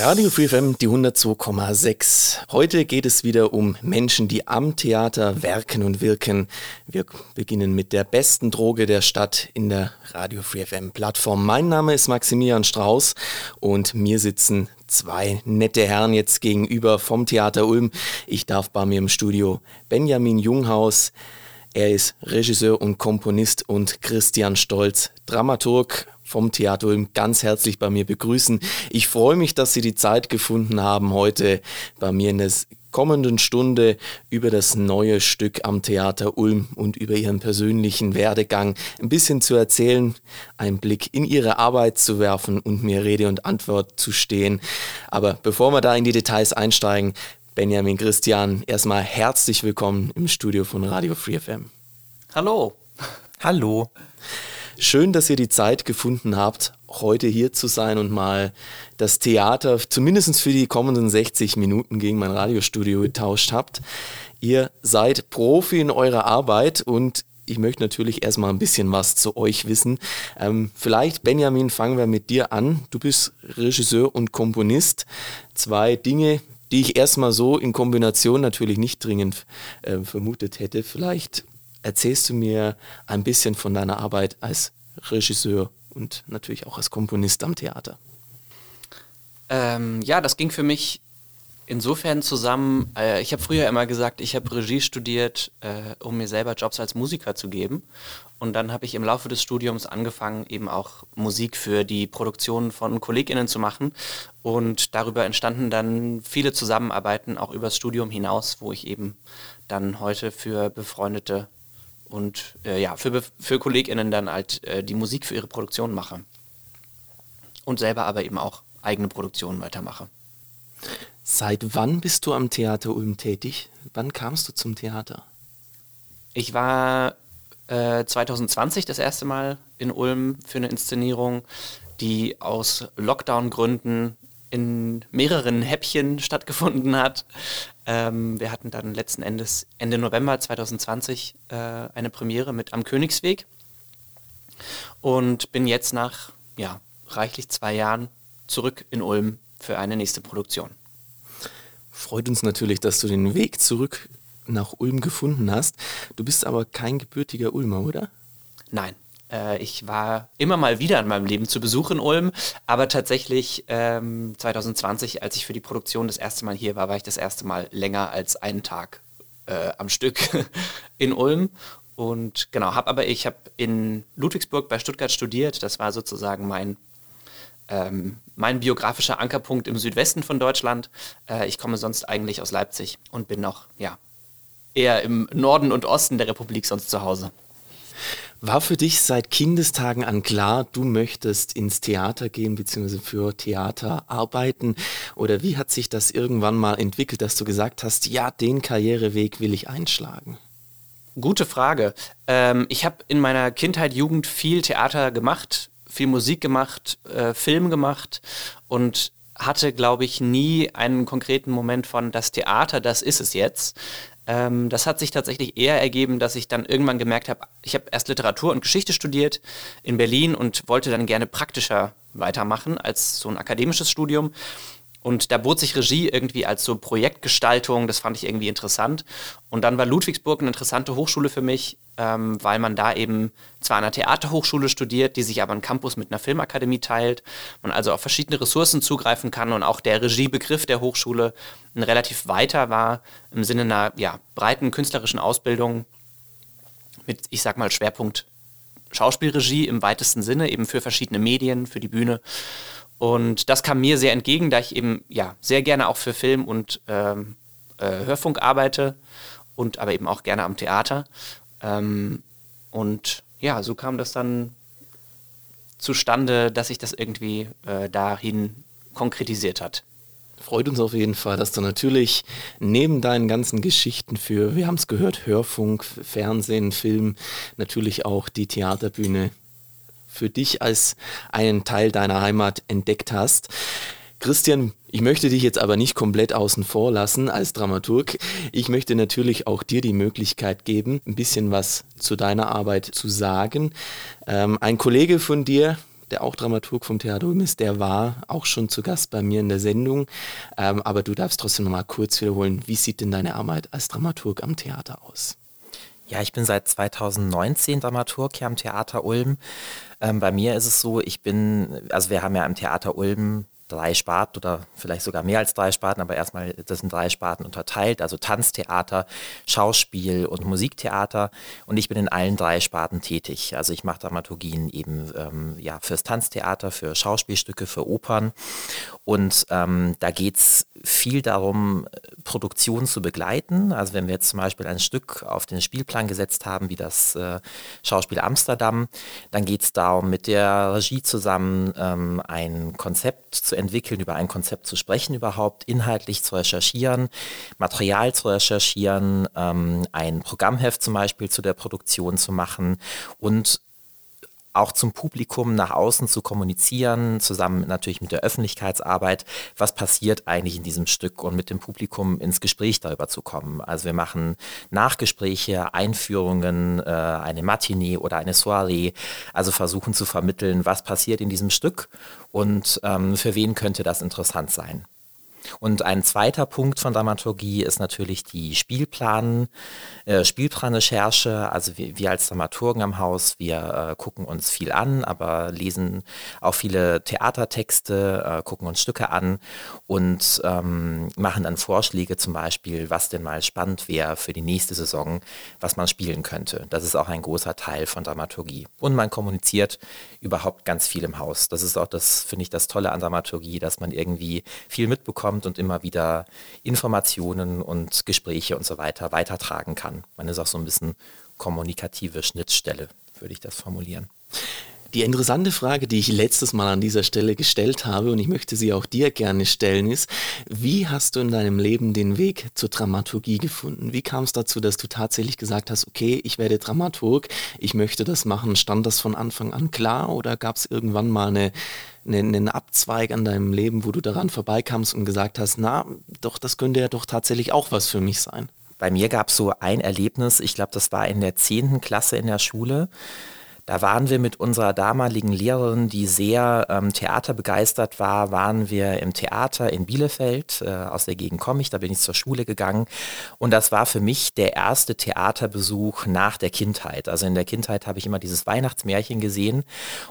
Radio Free FM, die 102,6. Heute geht es wieder um Menschen, die am Theater werken und wirken. Wir beginnen mit der besten Droge der Stadt in der Radio Free FM Plattform. Mein Name ist Maximilian Strauß und mir sitzen zwei nette Herren jetzt gegenüber vom Theater Ulm. Ich darf bei mir im Studio Benjamin Junghaus. Er ist Regisseur und Komponist und Christian Stolz, Dramaturg vom Theater Ulm ganz herzlich bei mir begrüßen. Ich freue mich, dass Sie die Zeit gefunden haben, heute bei mir in der kommenden Stunde über das neue Stück am Theater Ulm und über Ihren persönlichen Werdegang ein bisschen zu erzählen, einen Blick in Ihre Arbeit zu werfen und mir Rede und Antwort zu stehen. Aber bevor wir da in die Details einsteigen, Benjamin Christian, erstmal herzlich willkommen im Studio von Radio Free FM. Hallo. Hallo. Schön, dass ihr die Zeit gefunden habt, heute hier zu sein und mal das Theater zumindest für die kommenden 60 Minuten gegen mein Radiostudio getauscht habt. Ihr seid Profi in eurer Arbeit und ich möchte natürlich erstmal ein bisschen was zu euch wissen. Ähm, vielleicht, Benjamin, fangen wir mit dir an. Du bist Regisseur und Komponist. Zwei Dinge, die ich erstmal so in Kombination natürlich nicht dringend äh, vermutet hätte. Vielleicht erzählst du mir ein bisschen von deiner Arbeit als Regisseur und natürlich auch als Komponist am Theater. Ähm, ja, das ging für mich insofern zusammen. Äh, ich habe früher immer gesagt, ich habe Regie studiert, äh, um mir selber Jobs als Musiker zu geben. Und dann habe ich im Laufe des Studiums angefangen, eben auch Musik für die Produktion von KollegInnen zu machen. Und darüber entstanden dann viele Zusammenarbeiten, auch übers Studium hinaus, wo ich eben dann heute für befreundete und äh, ja, für, für KollegInnen dann halt äh, die Musik für ihre Produktion mache. Und selber aber eben auch eigene Produktionen weitermache. Seit wann bist du am Theater Ulm tätig? Wann kamst du zum Theater? Ich war äh, 2020 das erste Mal in Ulm für eine Inszenierung, die aus Lockdown-Gründen in mehreren Häppchen stattgefunden hat. Ähm, wir hatten dann letzten Endes Ende November 2020 äh, eine Premiere mit Am Königsweg und bin jetzt nach ja, reichlich zwei Jahren zurück in Ulm für eine nächste Produktion. Freut uns natürlich, dass du den Weg zurück nach Ulm gefunden hast. Du bist aber kein gebürtiger Ulmer, oder? Nein, ich war immer mal wieder in meinem Leben zu Besuch in Ulm, aber tatsächlich ähm, 2020, als ich für die Produktion das erste Mal hier war, war ich das erste Mal länger als einen Tag äh, am Stück in Ulm. Und genau, habe aber ich habe in Ludwigsburg bei Stuttgart studiert. Das war sozusagen mein ähm, mein biografischer Ankerpunkt im Südwesten von Deutschland. Äh, ich komme sonst eigentlich aus Leipzig und bin noch ja eher im Norden und Osten der Republik sonst zu Hause. War für dich seit Kindestagen an klar, du möchtest ins Theater gehen bzw. für Theater arbeiten? Oder wie hat sich das irgendwann mal entwickelt, dass du gesagt hast, ja, den Karriereweg will ich einschlagen? Gute Frage. Ähm, ich habe in meiner Kindheit, Jugend viel Theater gemacht, viel Musik gemacht, äh, Film gemacht und hatte, glaube ich, nie einen konkreten Moment von das Theater, das ist es jetzt. Ähm, das hat sich tatsächlich eher ergeben, dass ich dann irgendwann gemerkt habe, ich habe erst Literatur und Geschichte studiert in Berlin und wollte dann gerne praktischer weitermachen als so ein akademisches Studium. Und da bot sich Regie irgendwie als so Projektgestaltung, das fand ich irgendwie interessant. Und dann war Ludwigsburg eine interessante Hochschule für mich, ähm, weil man da eben zwar an einer Theaterhochschule studiert, die sich aber einen Campus mit einer Filmakademie teilt, man also auf verschiedene Ressourcen zugreifen kann und auch der Regiebegriff der Hochschule ein relativ weiter war im Sinne einer ja, breiten künstlerischen Ausbildung mit, ich sag mal, Schwerpunkt Schauspielregie im weitesten Sinne, eben für verschiedene Medien, für die Bühne. Und das kam mir sehr entgegen, da ich eben ja sehr gerne auch für Film und ähm, äh, Hörfunk arbeite und aber eben auch gerne am Theater. Ähm, und ja, so kam das dann zustande, dass sich das irgendwie äh, dahin konkretisiert hat. Freut uns auf jeden Fall, dass du natürlich neben deinen ganzen Geschichten für, wir haben es gehört, Hörfunk, Fernsehen, Film, natürlich auch die Theaterbühne für dich als einen Teil deiner Heimat entdeckt hast. Christian, ich möchte dich jetzt aber nicht komplett außen vor lassen als Dramaturg. Ich möchte natürlich auch dir die Möglichkeit geben, ein bisschen was zu deiner Arbeit zu sagen. Ähm, ein Kollege von dir, der auch Dramaturg vom Theater Ulm ist, der war auch schon zu Gast bei mir in der Sendung. Ähm, aber du darfst trotzdem noch mal kurz wiederholen, wie sieht denn deine Arbeit als Dramaturg am Theater aus? Ja, ich bin seit 2019 Dramaturg hier am Theater Ulm. Ähm, bei mir ist es so, ich bin, also wir haben ja am Theater Ulm drei Sparten oder vielleicht sogar mehr als drei Sparten, aber erstmal, das sind drei Sparten unterteilt, also Tanztheater, Schauspiel und Musiktheater. Und ich bin in allen drei Sparten tätig. Also ich mache Dramaturgien eben ähm, ja, fürs Tanztheater, für Schauspielstücke, für Opern. Und ähm, da geht es viel darum, Produktion zu begleiten. Also wenn wir jetzt zum Beispiel ein Stück auf den Spielplan gesetzt haben, wie das äh, Schauspiel Amsterdam, dann geht es darum, mit der Regie zusammen ähm, ein Konzept zu entwickeln, über ein Konzept zu sprechen überhaupt, inhaltlich zu recherchieren, Material zu recherchieren, ähm, ein Programmheft zum Beispiel zu der Produktion zu machen und auch zum Publikum nach außen zu kommunizieren, zusammen natürlich mit der Öffentlichkeitsarbeit, was passiert eigentlich in diesem Stück und mit dem Publikum ins Gespräch darüber zu kommen. Also wir machen Nachgespräche, Einführungen, äh, eine Matinee oder eine Soiree, also versuchen zu vermitteln, was passiert in diesem Stück und ähm, für wen könnte das interessant sein. Und ein zweiter Punkt von Dramaturgie ist natürlich die Spielplan, äh, Spielplanrecherche. Also wir, wir, als Dramaturgen am Haus, wir äh, gucken uns viel an, aber lesen auch viele Theatertexte, äh, gucken uns Stücke an und ähm, machen dann Vorschläge zum Beispiel, was denn mal spannend wäre für die nächste Saison, was man spielen könnte. Das ist auch ein großer Teil von Dramaturgie. Und man kommuniziert überhaupt ganz viel im Haus. Das ist auch das, finde ich, das Tolle an Dramaturgie, dass man irgendwie viel mitbekommt kommt und immer wieder Informationen und Gespräche und so weiter weitertragen kann. Man ist auch so ein bisschen kommunikative Schnittstelle, würde ich das formulieren. Die interessante Frage, die ich letztes Mal an dieser Stelle gestellt habe und ich möchte sie auch dir gerne stellen, ist, wie hast du in deinem Leben den Weg zur Dramaturgie gefunden? Wie kam es dazu, dass du tatsächlich gesagt hast, okay, ich werde Dramaturg, ich möchte das machen? Stand das von Anfang an klar oder gab es irgendwann mal eine, einen Abzweig an deinem Leben, wo du daran vorbeikamst und gesagt hast, na, doch, das könnte ja doch tatsächlich auch was für mich sein? Bei mir gab es so ein Erlebnis, ich glaube, das war in der 10. Klasse in der Schule. Da waren wir mit unserer damaligen Lehrerin, die sehr ähm, theaterbegeistert war, waren wir im Theater in Bielefeld. Äh, aus der Gegend komme ich, da bin ich zur Schule gegangen. Und das war für mich der erste Theaterbesuch nach der Kindheit. Also in der Kindheit habe ich immer dieses Weihnachtsmärchen gesehen.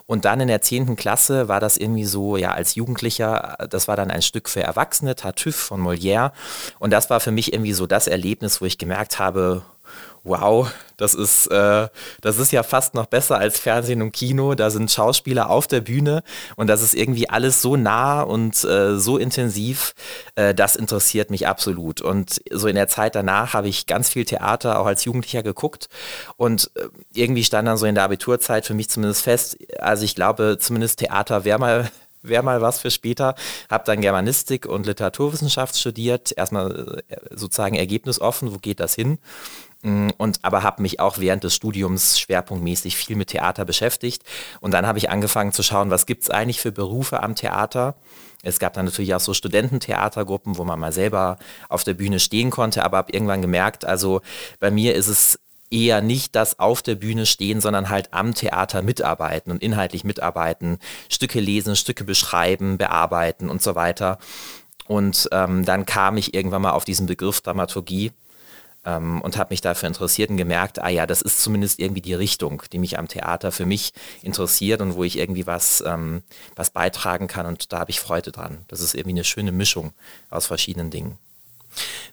Und dann in der 10. Klasse war das irgendwie so, ja, als Jugendlicher, das war dann ein Stück für Erwachsene, Tartuffe von Molière. Und das war für mich irgendwie so das Erlebnis, wo ich gemerkt habe, wow, das ist, äh, das ist ja fast noch besser als Fernsehen und Kino. Da sind Schauspieler auf der Bühne und das ist irgendwie alles so nah und äh, so intensiv. Äh, das interessiert mich absolut. Und so in der Zeit danach habe ich ganz viel Theater auch als Jugendlicher geguckt und äh, irgendwie stand dann so in der Abiturzeit für mich zumindest fest, also ich glaube, zumindest Theater wäre mal wäre mal was für später. Habe dann Germanistik und Literaturwissenschaft studiert. Erstmal äh, sozusagen ergebnisoffen, wo geht das hin? Mm, und aber habe mich auch während des Studiums schwerpunktmäßig viel mit Theater beschäftigt. Und dann habe ich angefangen zu schauen, was gibt es eigentlich für Berufe am Theater. Es gab dann natürlich auch so Studententheatergruppen, wo man mal selber auf der Bühne stehen konnte, aber habe irgendwann gemerkt, also bei mir ist es eher nicht das auf der Bühne stehen, sondern halt am Theater mitarbeiten und inhaltlich mitarbeiten, Stücke lesen, Stücke beschreiben, bearbeiten und so weiter. Und ähm, dann kam ich irgendwann mal auf diesen Begriff Dramaturgie ähm, und habe mich dafür interessiert und gemerkt, ah ja, das ist zumindest irgendwie die Richtung, die mich am Theater für mich interessiert und wo ich irgendwie was, ähm, was beitragen kann und da habe ich Freude dran. Das ist irgendwie eine schöne Mischung aus verschiedenen Dingen.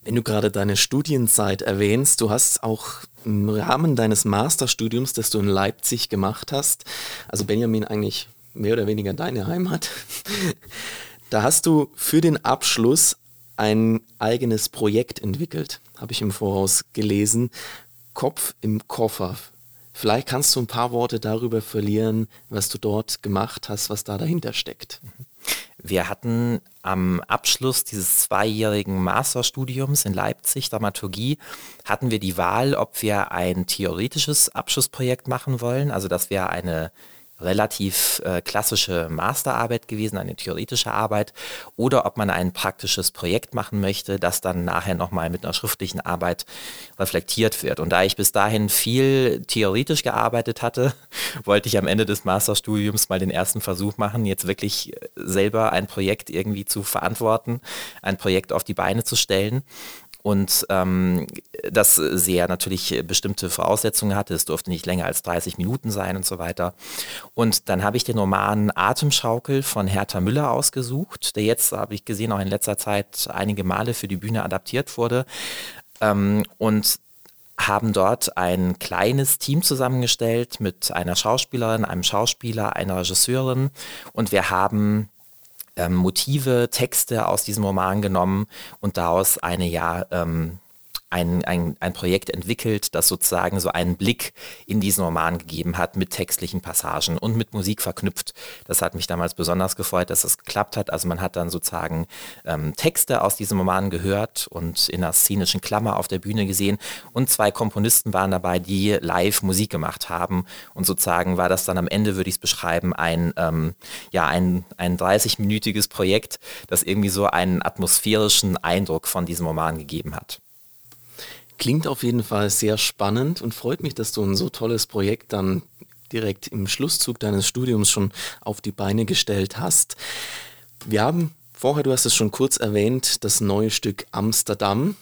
Wenn du gerade deine Studienzeit erwähnst, du hast auch im Rahmen deines Masterstudiums, das du in Leipzig gemacht hast, also Benjamin eigentlich mehr oder weniger deine Heimat, da hast du für den Abschluss ein eigenes Projekt entwickelt, habe ich im Voraus gelesen. Kopf im Koffer. Vielleicht kannst du ein paar Worte darüber verlieren, was du dort gemacht hast, was da dahinter steckt. Wir hatten am Abschluss dieses zweijährigen Masterstudiums in Leipzig, Dramaturgie, hatten wir die Wahl, ob wir ein theoretisches Abschlussprojekt machen wollen, also dass wir eine relativ äh, klassische Masterarbeit gewesen, eine theoretische Arbeit, oder ob man ein praktisches Projekt machen möchte, das dann nachher nochmal mit einer schriftlichen Arbeit reflektiert wird. Und da ich bis dahin viel theoretisch gearbeitet hatte, wollte ich am Ende des Masterstudiums mal den ersten Versuch machen, jetzt wirklich äh, selber ein Projekt irgendwie zu verantworten, ein Projekt auf die Beine zu stellen und ähm, das sehr natürlich bestimmte Voraussetzungen hatte. Es durfte nicht länger als 30 Minuten sein und so weiter. Und dann habe ich den Roman Atemschaukel von Hertha Müller ausgesucht, der jetzt, habe ich gesehen, auch in letzter Zeit einige Male für die Bühne adaptiert wurde. Ähm, und haben dort ein kleines Team zusammengestellt mit einer Schauspielerin, einem Schauspieler, einer Regisseurin und wir haben ähm, Motive, Texte aus diesem Roman genommen und daraus eine ja ähm, ein, ein, ein Projekt entwickelt, das sozusagen so einen Blick in diesen Roman gegeben hat mit textlichen Passagen und mit Musik verknüpft. Das hat mich damals besonders gefreut, dass es geklappt hat. Also man hat dann sozusagen ähm, Texte aus diesem Roman gehört und in einer szenischen Klammer auf der Bühne gesehen und zwei Komponisten waren dabei, die live Musik gemacht haben und sozusagen war das dann am Ende, würde ich es beschreiben, ein, ähm, ja, ein, ein 30-minütiges Projekt, das irgendwie so einen atmosphärischen Eindruck von diesem Roman gegeben hat. Klingt auf jeden Fall sehr spannend und freut mich, dass du ein so tolles Projekt dann direkt im Schlusszug deines Studiums schon auf die Beine gestellt hast. Wir haben vorher, du hast es schon kurz erwähnt, das neue Stück Amsterdam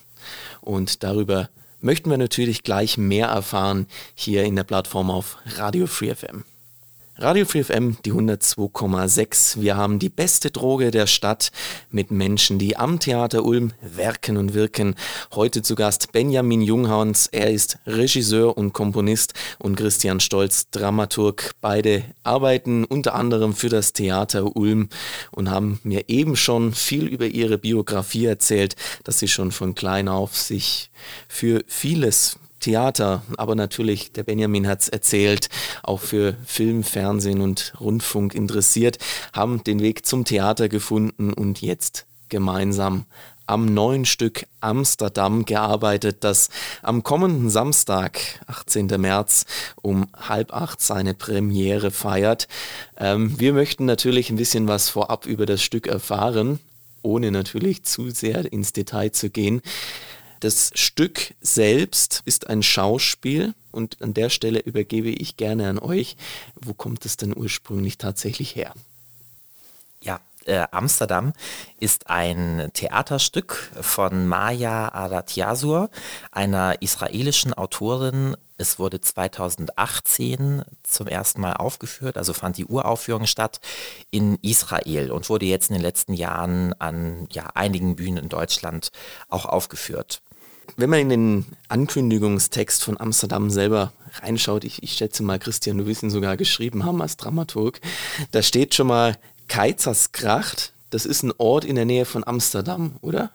und darüber möchten wir natürlich gleich mehr erfahren hier in der Plattform auf Radio Free FM. Radio Free FM, die 102,6. Wir haben die beste Droge der Stadt mit Menschen, die am Theater Ulm werken und wirken. Heute zu Gast Benjamin Junghans. Er ist Regisseur und Komponist und Christian Stolz, Dramaturg. Beide arbeiten unter anderem für das Theater Ulm und haben mir eben schon viel über ihre Biografie erzählt, dass sie schon von klein auf sich für vieles Theater, aber natürlich, der Benjamin hat es erzählt, auch für Film, Fernsehen und Rundfunk interessiert, haben den Weg zum Theater gefunden und jetzt gemeinsam am neuen Stück Amsterdam gearbeitet, das am kommenden Samstag, 18. März, um halb acht seine Premiere feiert. Ähm, wir möchten natürlich ein bisschen was vorab über das Stück erfahren, ohne natürlich zu sehr ins Detail zu gehen. Das Stück selbst ist ein Schauspiel und an der Stelle übergebe ich gerne an euch. Wo kommt es denn ursprünglich tatsächlich her? Ja, äh, Amsterdam ist ein Theaterstück von Maya Aratiasur, einer israelischen Autorin. Es wurde 2018 zum ersten Mal aufgeführt, also fand die Uraufführung statt in Israel und wurde jetzt in den letzten Jahren an ja, einigen Bühnen in Deutschland auch aufgeführt. Wenn man in den Ankündigungstext von Amsterdam selber reinschaut, ich, ich schätze mal, Christian, du wirst ihn sogar geschrieben haben als Dramaturg, da steht schon mal Keizersgracht. Das ist ein Ort in der Nähe von Amsterdam, oder?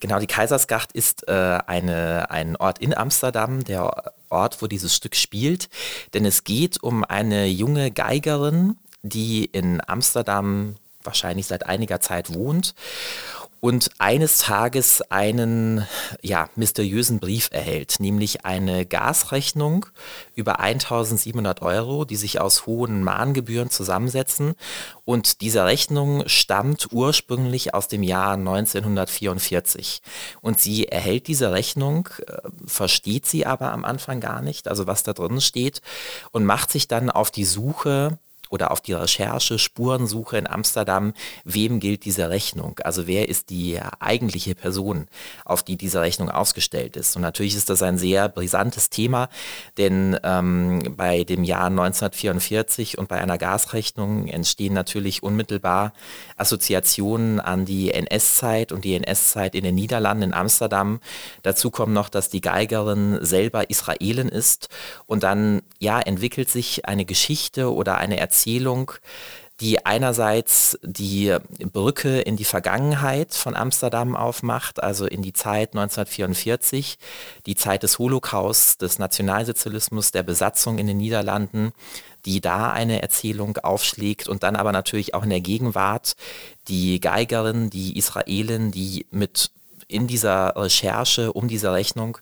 Genau, die Kaisersgracht ist äh, eine, ein Ort in Amsterdam, der Ort, wo dieses Stück spielt. Denn es geht um eine junge Geigerin, die in Amsterdam wahrscheinlich seit einiger Zeit wohnt und eines Tages einen ja, mysteriösen Brief erhält, nämlich eine Gasrechnung über 1700 Euro, die sich aus hohen Mahngebühren zusammensetzen. Und diese Rechnung stammt ursprünglich aus dem Jahr 1944. Und sie erhält diese Rechnung, äh, versteht sie aber am Anfang gar nicht, also was da drin steht, und macht sich dann auf die Suche oder auf die Recherche, Spurensuche in Amsterdam, wem gilt diese Rechnung? Also wer ist die eigentliche Person, auf die diese Rechnung ausgestellt ist? Und natürlich ist das ein sehr brisantes Thema, denn ähm, bei dem Jahr 1944 und bei einer Gasrechnung entstehen natürlich unmittelbar Assoziationen an die NS-Zeit und die NS-Zeit in den Niederlanden, in Amsterdam. Dazu kommt noch, dass die Geigerin selber Israelin ist und dann ja entwickelt sich eine Geschichte oder eine Erzählung, die einerseits die Brücke in die Vergangenheit von Amsterdam aufmacht, also in die Zeit 1944, die Zeit des Holocaust, des Nationalsozialismus, der Besatzung in den Niederlanden, die da eine Erzählung aufschlägt und dann aber natürlich auch in der Gegenwart die Geigerin, die Israelin, die mit in dieser Recherche um diese Rechnung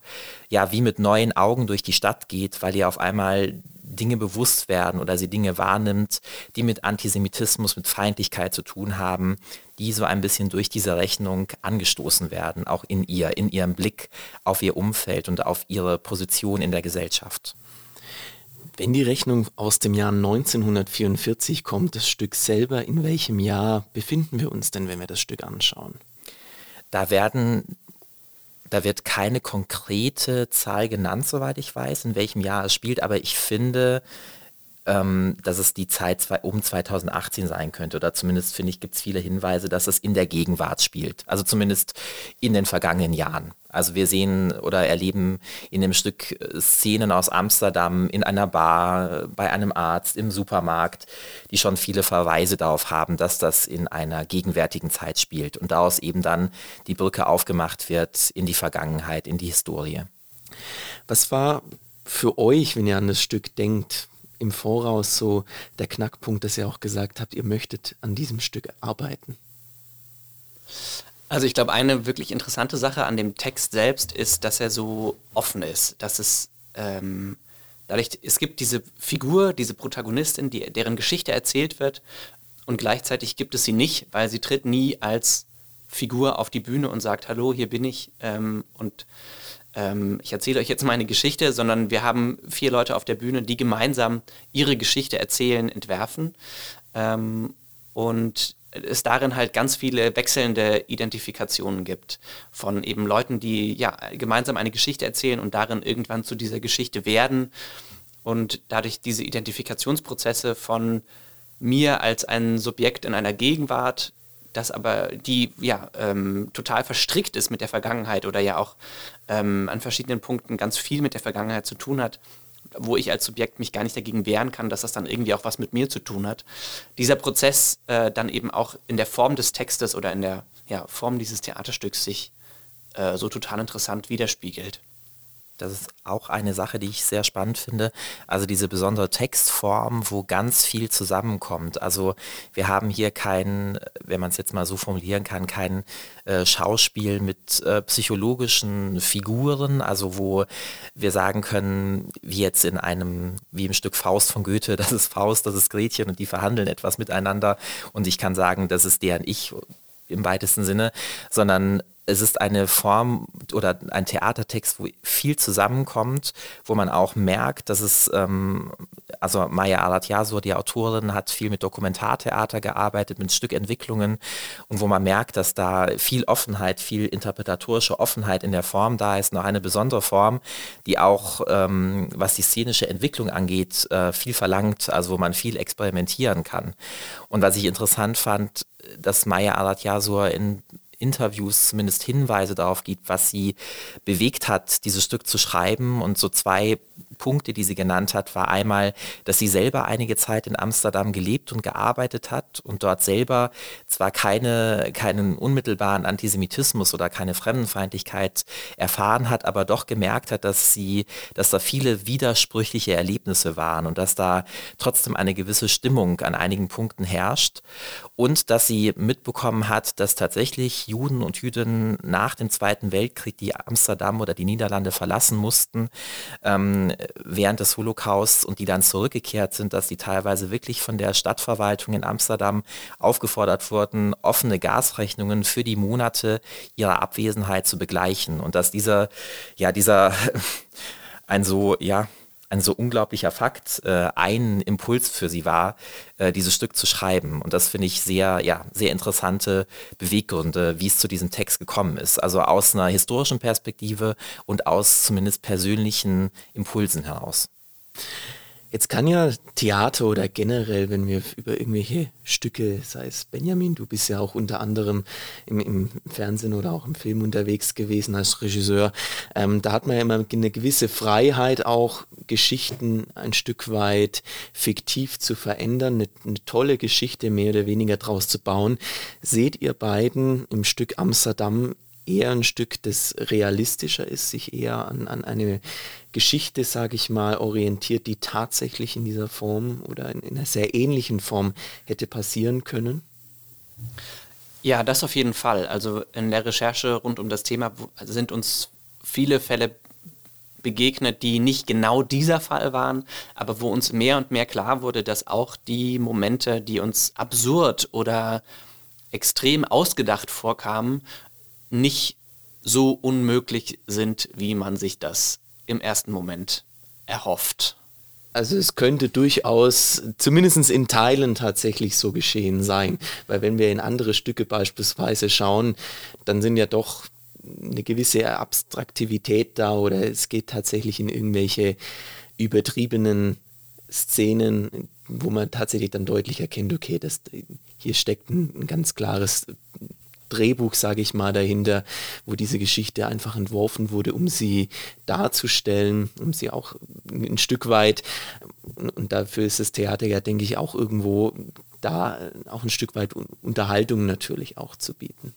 ja wie mit neuen Augen durch die Stadt geht, weil ihr auf einmal Dinge bewusst werden oder sie Dinge wahrnimmt, die mit Antisemitismus, mit Feindlichkeit zu tun haben, die so ein bisschen durch diese Rechnung angestoßen werden, auch in ihr, in ihrem Blick auf ihr Umfeld und auf ihre Position in der Gesellschaft. Wenn die Rechnung aus dem Jahr 1944 kommt, das Stück selber, in welchem Jahr befinden wir uns denn, wenn wir das Stück anschauen? Da werden da wird keine konkrete Zahl genannt, soweit ich weiß, in welchem Jahr es spielt, aber ich finde, ähm, dass es die Zeit zwei, um 2018 sein könnte. Oder zumindest finde ich, gibt es viele Hinweise, dass es in der Gegenwart spielt. Also zumindest in den vergangenen Jahren. Also wir sehen oder erleben in dem Stück äh, Szenen aus Amsterdam in einer Bar, bei einem Arzt, im Supermarkt, die schon viele Verweise darauf haben, dass das in einer gegenwärtigen Zeit spielt und daraus eben dann die Brücke aufgemacht wird in die Vergangenheit, in die Historie. Was war für euch, wenn ihr an das Stück denkt, im Voraus so der Knackpunkt, dass ihr auch gesagt habt, ihr möchtet an diesem Stück arbeiten? Also ich glaube, eine wirklich interessante Sache an dem Text selbst ist, dass er so offen ist, dass es ähm, dadurch, es gibt diese Figur, diese Protagonistin, die, deren Geschichte erzählt wird und gleichzeitig gibt es sie nicht, weil sie tritt nie als Figur auf die Bühne und sagt, hallo, hier bin ich ähm, und ähm, ich erzähle euch jetzt meine Geschichte, sondern wir haben vier Leute auf der Bühne, die gemeinsam ihre Geschichte erzählen, entwerfen. Ähm, und es darin halt ganz viele wechselnde Identifikationen gibt von eben Leuten, die ja gemeinsam eine Geschichte erzählen und darin irgendwann zu dieser Geschichte werden und dadurch diese Identifikationsprozesse von mir als ein Subjekt in einer Gegenwart das aber die ja ähm, total verstrickt ist mit der Vergangenheit oder ja auch ähm, an verschiedenen Punkten ganz viel mit der Vergangenheit zu tun hat, wo ich als Subjekt mich gar nicht dagegen wehren kann, dass das dann irgendwie auch was mit mir zu tun hat. Dieser Prozess äh, dann eben auch in der Form des Textes oder in der ja, Form dieses Theaterstücks sich äh, so total interessant widerspiegelt. Das ist auch eine Sache, die ich sehr spannend finde. Also diese besondere Textform, wo ganz viel zusammenkommt. Also wir haben hier kein, wenn man es jetzt mal so formulieren kann, kein äh, Schauspiel mit äh, psychologischen Figuren, also wo wir sagen können, wie jetzt in einem, wie im Stück Faust von Goethe, das ist Faust, das ist Gretchen und die verhandeln etwas miteinander und ich kann sagen, das ist deren Ich im weitesten Sinne, sondern es ist eine Form oder ein Theatertext, wo viel zusammenkommt, wo man auch merkt, dass es, ähm, also Maya Alat-Yasur, die Autorin, hat viel mit Dokumentartheater gearbeitet, mit Stückentwicklungen und wo man merkt, dass da viel Offenheit, viel interpretatorische Offenheit in der Form da ist, noch eine besondere Form, die auch, ähm, was die szenische Entwicklung angeht, äh, viel verlangt, also wo man viel experimentieren kann. Und was ich interessant fand, dass Maya Alat-Yasur in Interviews zumindest Hinweise darauf gibt, was sie bewegt hat, dieses Stück zu schreiben. Und so zwei Punkte, die sie genannt hat, war einmal, dass sie selber einige Zeit in Amsterdam gelebt und gearbeitet hat und dort selber zwar keine, keinen unmittelbaren Antisemitismus oder keine Fremdenfeindlichkeit erfahren hat, aber doch gemerkt hat, dass sie, dass da viele widersprüchliche Erlebnisse waren und dass da trotzdem eine gewisse Stimmung an einigen Punkten herrscht und dass sie mitbekommen hat, dass tatsächlich Juden und Jüdinnen nach dem Zweiten Weltkrieg, die Amsterdam oder die Niederlande verlassen mussten, ähm, während des Holocausts und die dann zurückgekehrt sind, dass die teilweise wirklich von der Stadtverwaltung in Amsterdam aufgefordert wurden, offene Gasrechnungen für die Monate ihrer Abwesenheit zu begleichen. Und dass dieser, ja, dieser ein so, ja, ein so unglaublicher Fakt, äh, ein Impuls für sie war, äh, dieses Stück zu schreiben. Und das finde ich sehr, ja, sehr interessante Beweggründe, wie es zu diesem Text gekommen ist. Also aus einer historischen Perspektive und aus zumindest persönlichen Impulsen heraus. Jetzt kann ja Theater oder generell, wenn wir über irgendwelche Stücke, sei es Benjamin, du bist ja auch unter anderem im, im Fernsehen oder auch im Film unterwegs gewesen als Regisseur, ähm, da hat man ja immer eine gewisse Freiheit, auch Geschichten ein Stück weit fiktiv zu verändern, eine, eine tolle Geschichte mehr oder weniger draus zu bauen. Seht ihr beiden im Stück Amsterdam eher ein Stück, das realistischer ist, sich eher an, an eine Geschichte, sage ich mal, orientiert, die tatsächlich in dieser Form oder in, in einer sehr ähnlichen Form hätte passieren können? Ja, das auf jeden Fall. Also in der Recherche rund um das Thema sind uns viele Fälle begegnet, die nicht genau dieser Fall waren, aber wo uns mehr und mehr klar wurde, dass auch die Momente, die uns absurd oder extrem ausgedacht vorkamen, nicht so unmöglich sind, wie man sich das im ersten Moment erhofft. Also es könnte durchaus zumindest in Teilen tatsächlich so geschehen sein, weil wenn wir in andere Stücke beispielsweise schauen, dann sind ja doch eine gewisse Abstraktivität da oder es geht tatsächlich in irgendwelche übertriebenen Szenen, wo man tatsächlich dann deutlich erkennt, okay, das, hier steckt ein, ein ganz klares Drehbuch, sage ich mal, dahinter, wo diese Geschichte einfach entworfen wurde, um sie darzustellen, um sie auch ein Stück weit, und dafür ist das Theater ja, denke ich, auch irgendwo da, auch ein Stück weit Unterhaltung natürlich auch zu bieten.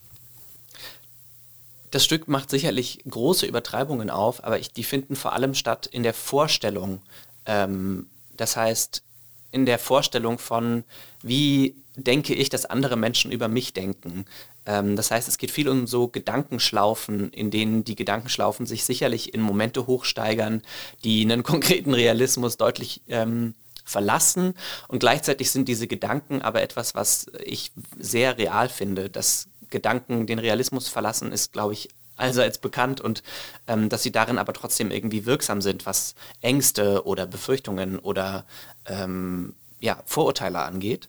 Das Stück macht sicherlich große Übertreibungen auf, aber ich, die finden vor allem statt in der Vorstellung. Ähm, das heißt, in der Vorstellung von, wie denke ich, dass andere Menschen über mich denken. Ähm, das heißt, es geht viel um so Gedankenschlaufen, in denen die Gedankenschlaufen sich sicherlich in Momente hochsteigern, die einen konkreten Realismus deutlich ähm, verlassen. Und gleichzeitig sind diese Gedanken aber etwas, was ich sehr real finde. Dass Gedanken den Realismus verlassen, ist, glaube ich, allseits bekannt und ähm, dass sie darin aber trotzdem irgendwie wirksam sind, was Ängste oder Befürchtungen oder ähm, ja, Vorurteile angeht.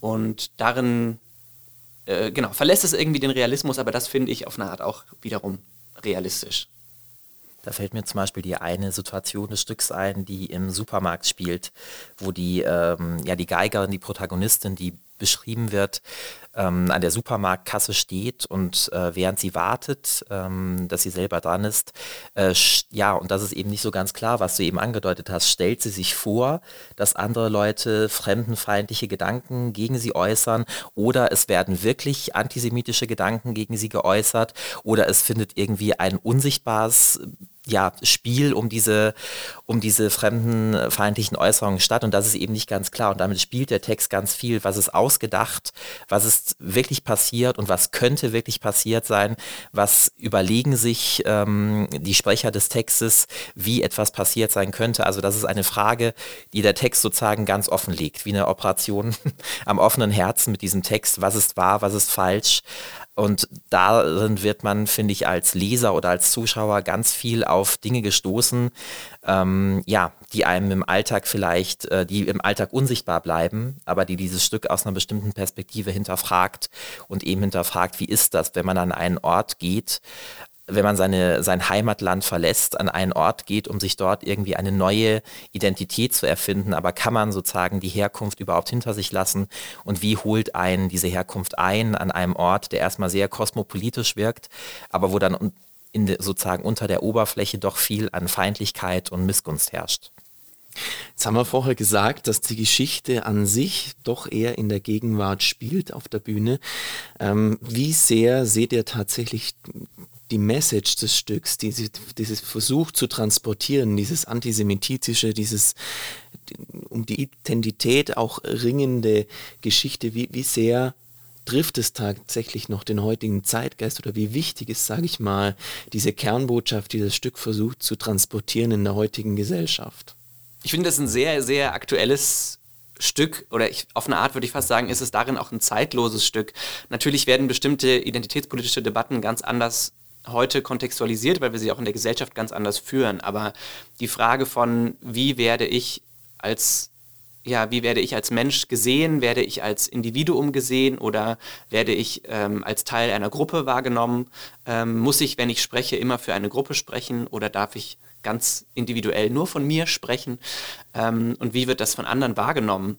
Und darin, äh, genau, verlässt es irgendwie den Realismus, aber das finde ich auf eine Art auch wiederum realistisch. Da fällt mir zum Beispiel die eine Situation des Stücks ein, die im Supermarkt spielt, wo die, ähm, ja, die Geigerin, die Protagonistin, die beschrieben wird, ähm, an der Supermarktkasse steht und äh, während sie wartet, ähm, dass sie selber dran ist, äh, ja, und das ist eben nicht so ganz klar, was du eben angedeutet hast, stellt sie sich vor, dass andere Leute fremdenfeindliche Gedanken gegen sie äußern oder es werden wirklich antisemitische Gedanken gegen sie geäußert oder es findet irgendwie ein unsichtbares ja, Spiel um diese, um diese fremdenfeindlichen Äußerungen statt. Und das ist eben nicht ganz klar. Und damit spielt der Text ganz viel. Was ist ausgedacht? Was ist wirklich passiert? Und was könnte wirklich passiert sein? Was überlegen sich ähm, die Sprecher des Textes, wie etwas passiert sein könnte? Also das ist eine Frage, die der Text sozusagen ganz offen legt, wie eine Operation am offenen Herzen mit diesem Text. Was ist wahr? Was ist falsch? Und darin wird man, finde ich, als Leser oder als Zuschauer ganz viel auf Dinge gestoßen, ähm, ja, die einem im Alltag vielleicht, äh, die im Alltag unsichtbar bleiben, aber die dieses Stück aus einer bestimmten Perspektive hinterfragt und eben hinterfragt, wie ist das, wenn man an einen Ort geht, wenn man seine, sein Heimatland verlässt, an einen Ort geht, um sich dort irgendwie eine neue Identität zu erfinden, aber kann man sozusagen die Herkunft überhaupt hinter sich lassen und wie holt einen diese Herkunft ein an einem Ort, der erstmal sehr kosmopolitisch wirkt, aber wo dann in sozusagen unter der Oberfläche doch viel an Feindlichkeit und Missgunst herrscht. Jetzt haben wir vorher gesagt, dass die Geschichte an sich doch eher in der Gegenwart spielt auf der Bühne. Ähm, wie sehr seht ihr tatsächlich die Message des Stücks, diese, dieses Versuch zu transportieren, dieses antisemitische, dieses um die Identität auch ringende Geschichte, wie, wie sehr trifft es tatsächlich noch den heutigen Zeitgeist oder wie wichtig ist, sage ich mal, diese Kernbotschaft, die das Stück versucht zu transportieren in der heutigen Gesellschaft? Ich finde das ein sehr, sehr aktuelles Stück, oder ich, auf eine Art würde ich fast sagen, ist es darin auch ein zeitloses Stück. Natürlich werden bestimmte identitätspolitische Debatten ganz anders heute kontextualisiert, weil wir sie auch in der Gesellschaft ganz anders führen. Aber die Frage von, wie werde ich als ja, wie werde ich als Mensch gesehen? Werde ich als Individuum gesehen oder werde ich ähm, als Teil einer Gruppe wahrgenommen? Ähm, muss ich, wenn ich spreche, immer für eine Gruppe sprechen oder darf ich ganz individuell nur von mir sprechen ähm, und wie wird das von anderen wahrgenommen?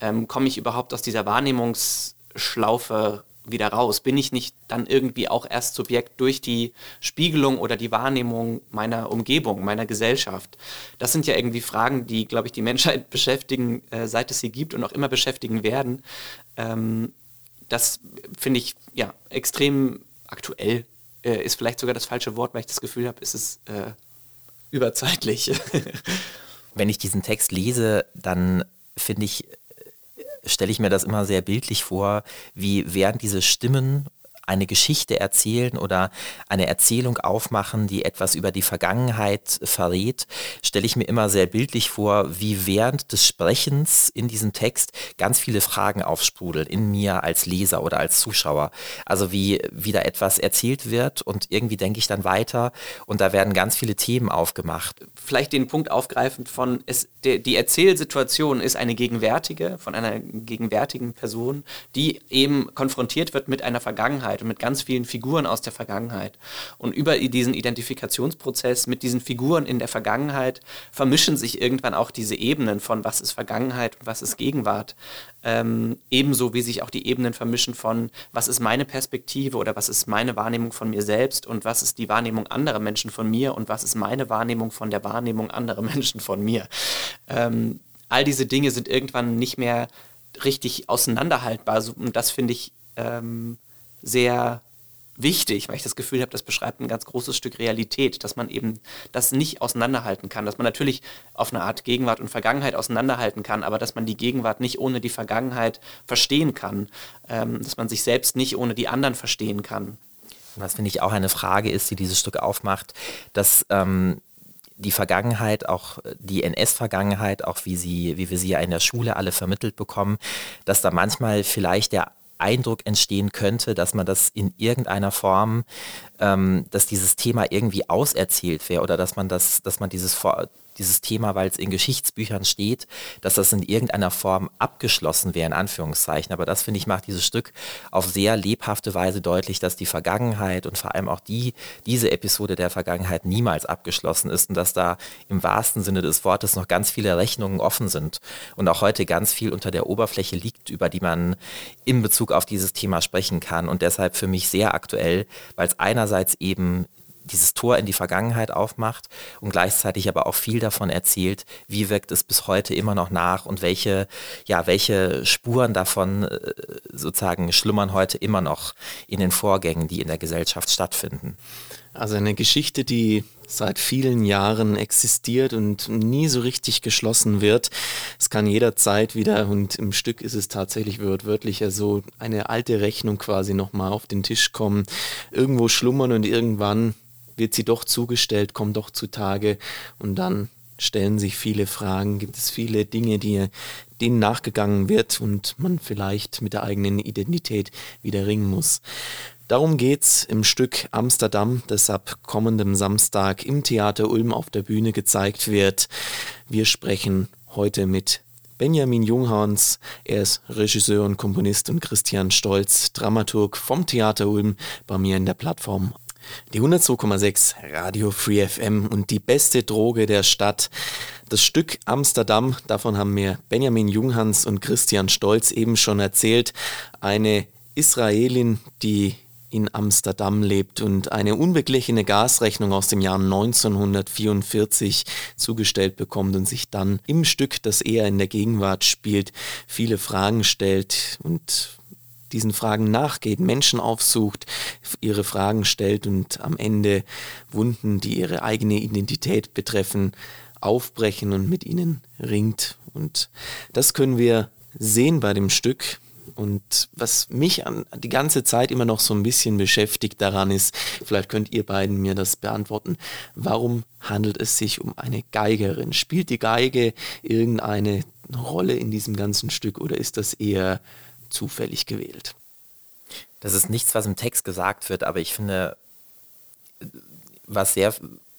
Ähm, Komme ich überhaupt aus dieser Wahrnehmungsschlaufe wieder raus? Bin ich nicht dann irgendwie auch erst Subjekt durch die Spiegelung oder die Wahrnehmung meiner Umgebung, meiner Gesellschaft? Das sind ja irgendwie Fragen, die, glaube ich, die Menschheit beschäftigen, äh, seit es sie gibt und auch immer beschäftigen werden. Ähm, das finde ich ja extrem aktuell. Äh, ist vielleicht sogar das falsche Wort, weil ich das Gefühl habe, ist es äh, überzeitlich. Wenn ich diesen Text lese, dann finde ich stelle ich mir das immer sehr bildlich vor, wie während diese Stimmen eine Geschichte erzählen oder eine Erzählung aufmachen, die etwas über die Vergangenheit verrät, stelle ich mir immer sehr bildlich vor, wie während des Sprechens in diesem Text ganz viele Fragen aufsprudeln in mir als Leser oder als Zuschauer. Also wie wieder etwas erzählt wird und irgendwie denke ich dann weiter und da werden ganz viele Themen aufgemacht. Vielleicht den Punkt aufgreifend von, es, die, die Erzählsituation ist eine gegenwärtige, von einer gegenwärtigen Person, die eben konfrontiert wird mit einer Vergangenheit Vergangenheit und mit ganz vielen Figuren aus der Vergangenheit. Und über diesen Identifikationsprozess mit diesen Figuren in der Vergangenheit vermischen sich irgendwann auch diese Ebenen von was ist Vergangenheit und was ist Gegenwart. Ähm, ebenso wie sich auch die Ebenen vermischen von was ist meine Perspektive oder was ist meine Wahrnehmung von mir selbst und was ist die Wahrnehmung anderer Menschen von mir und was ist meine Wahrnehmung von der Wahrnehmung anderer Menschen von mir. Ähm, all diese Dinge sind irgendwann nicht mehr richtig auseinanderhaltbar. Und das finde ich ähm, sehr wichtig, weil ich das Gefühl habe, das beschreibt ein ganz großes Stück Realität, dass man eben das nicht auseinanderhalten kann, dass man natürlich auf eine Art Gegenwart und Vergangenheit auseinanderhalten kann, aber dass man die Gegenwart nicht ohne die Vergangenheit verstehen kann, ähm, dass man sich selbst nicht ohne die anderen verstehen kann. Was finde ich auch eine Frage ist, die dieses Stück aufmacht, dass ähm, die Vergangenheit, auch die NS-Vergangenheit, auch wie sie, wie wir sie ja in der Schule alle vermittelt bekommen, dass da manchmal vielleicht der Eindruck entstehen könnte, dass man das in irgendeiner Form, ähm, dass dieses Thema irgendwie auserzählt wäre oder dass man das, dass man dieses dieses Thema, weil es in Geschichtsbüchern steht, dass das in irgendeiner Form abgeschlossen wäre, in Anführungszeichen. Aber das, finde ich, macht dieses Stück auf sehr lebhafte Weise deutlich, dass die Vergangenheit und vor allem auch die, diese Episode der Vergangenheit niemals abgeschlossen ist und dass da im wahrsten Sinne des Wortes noch ganz viele Rechnungen offen sind und auch heute ganz viel unter der Oberfläche liegt, über die man in Bezug auf dieses Thema sprechen kann und deshalb für mich sehr aktuell, weil es einerseits eben dieses Tor in die Vergangenheit aufmacht und gleichzeitig aber auch viel davon erzählt, wie wirkt es bis heute immer noch nach und welche, ja, welche Spuren davon äh, sozusagen schlummern heute immer noch in den Vorgängen, die in der Gesellschaft stattfinden. Also eine Geschichte, die seit vielen Jahren existiert und nie so richtig geschlossen wird. Es kann jederzeit wieder, und im Stück ist es tatsächlich wörtlicher so, eine alte Rechnung quasi nochmal auf den Tisch kommen, irgendwo schlummern und irgendwann wird sie doch zugestellt, kommt doch zutage und dann stellen sich viele Fragen, gibt es viele Dinge, die, denen nachgegangen wird und man vielleicht mit der eigenen Identität wieder ringen muss. Darum geht's im Stück Amsterdam, das ab kommendem Samstag im Theater Ulm auf der Bühne gezeigt wird. Wir sprechen heute mit Benjamin Junghans, er ist Regisseur und Komponist und Christian Stolz, Dramaturg vom Theater Ulm, bei mir in der Plattform die 102,6 Radio Free FM und die beste Droge der Stadt. Das Stück Amsterdam, davon haben mir Benjamin Junghans und Christian Stolz eben schon erzählt. Eine Israelin, die in Amsterdam lebt und eine unbeglichene Gasrechnung aus dem Jahr 1944 zugestellt bekommt und sich dann im Stück, das eher in der Gegenwart spielt, viele Fragen stellt und diesen Fragen nachgeht, Menschen aufsucht, ihre Fragen stellt und am Ende Wunden, die ihre eigene Identität betreffen, aufbrechen und mit ihnen ringt. Und das können wir sehen bei dem Stück. Und was mich an, die ganze Zeit immer noch so ein bisschen beschäftigt daran ist, vielleicht könnt ihr beiden mir das beantworten, warum handelt es sich um eine Geigerin? Spielt die Geige irgendeine Rolle in diesem ganzen Stück oder ist das eher zufällig gewählt. Das ist nichts, was im Text gesagt wird, aber ich finde, was sehr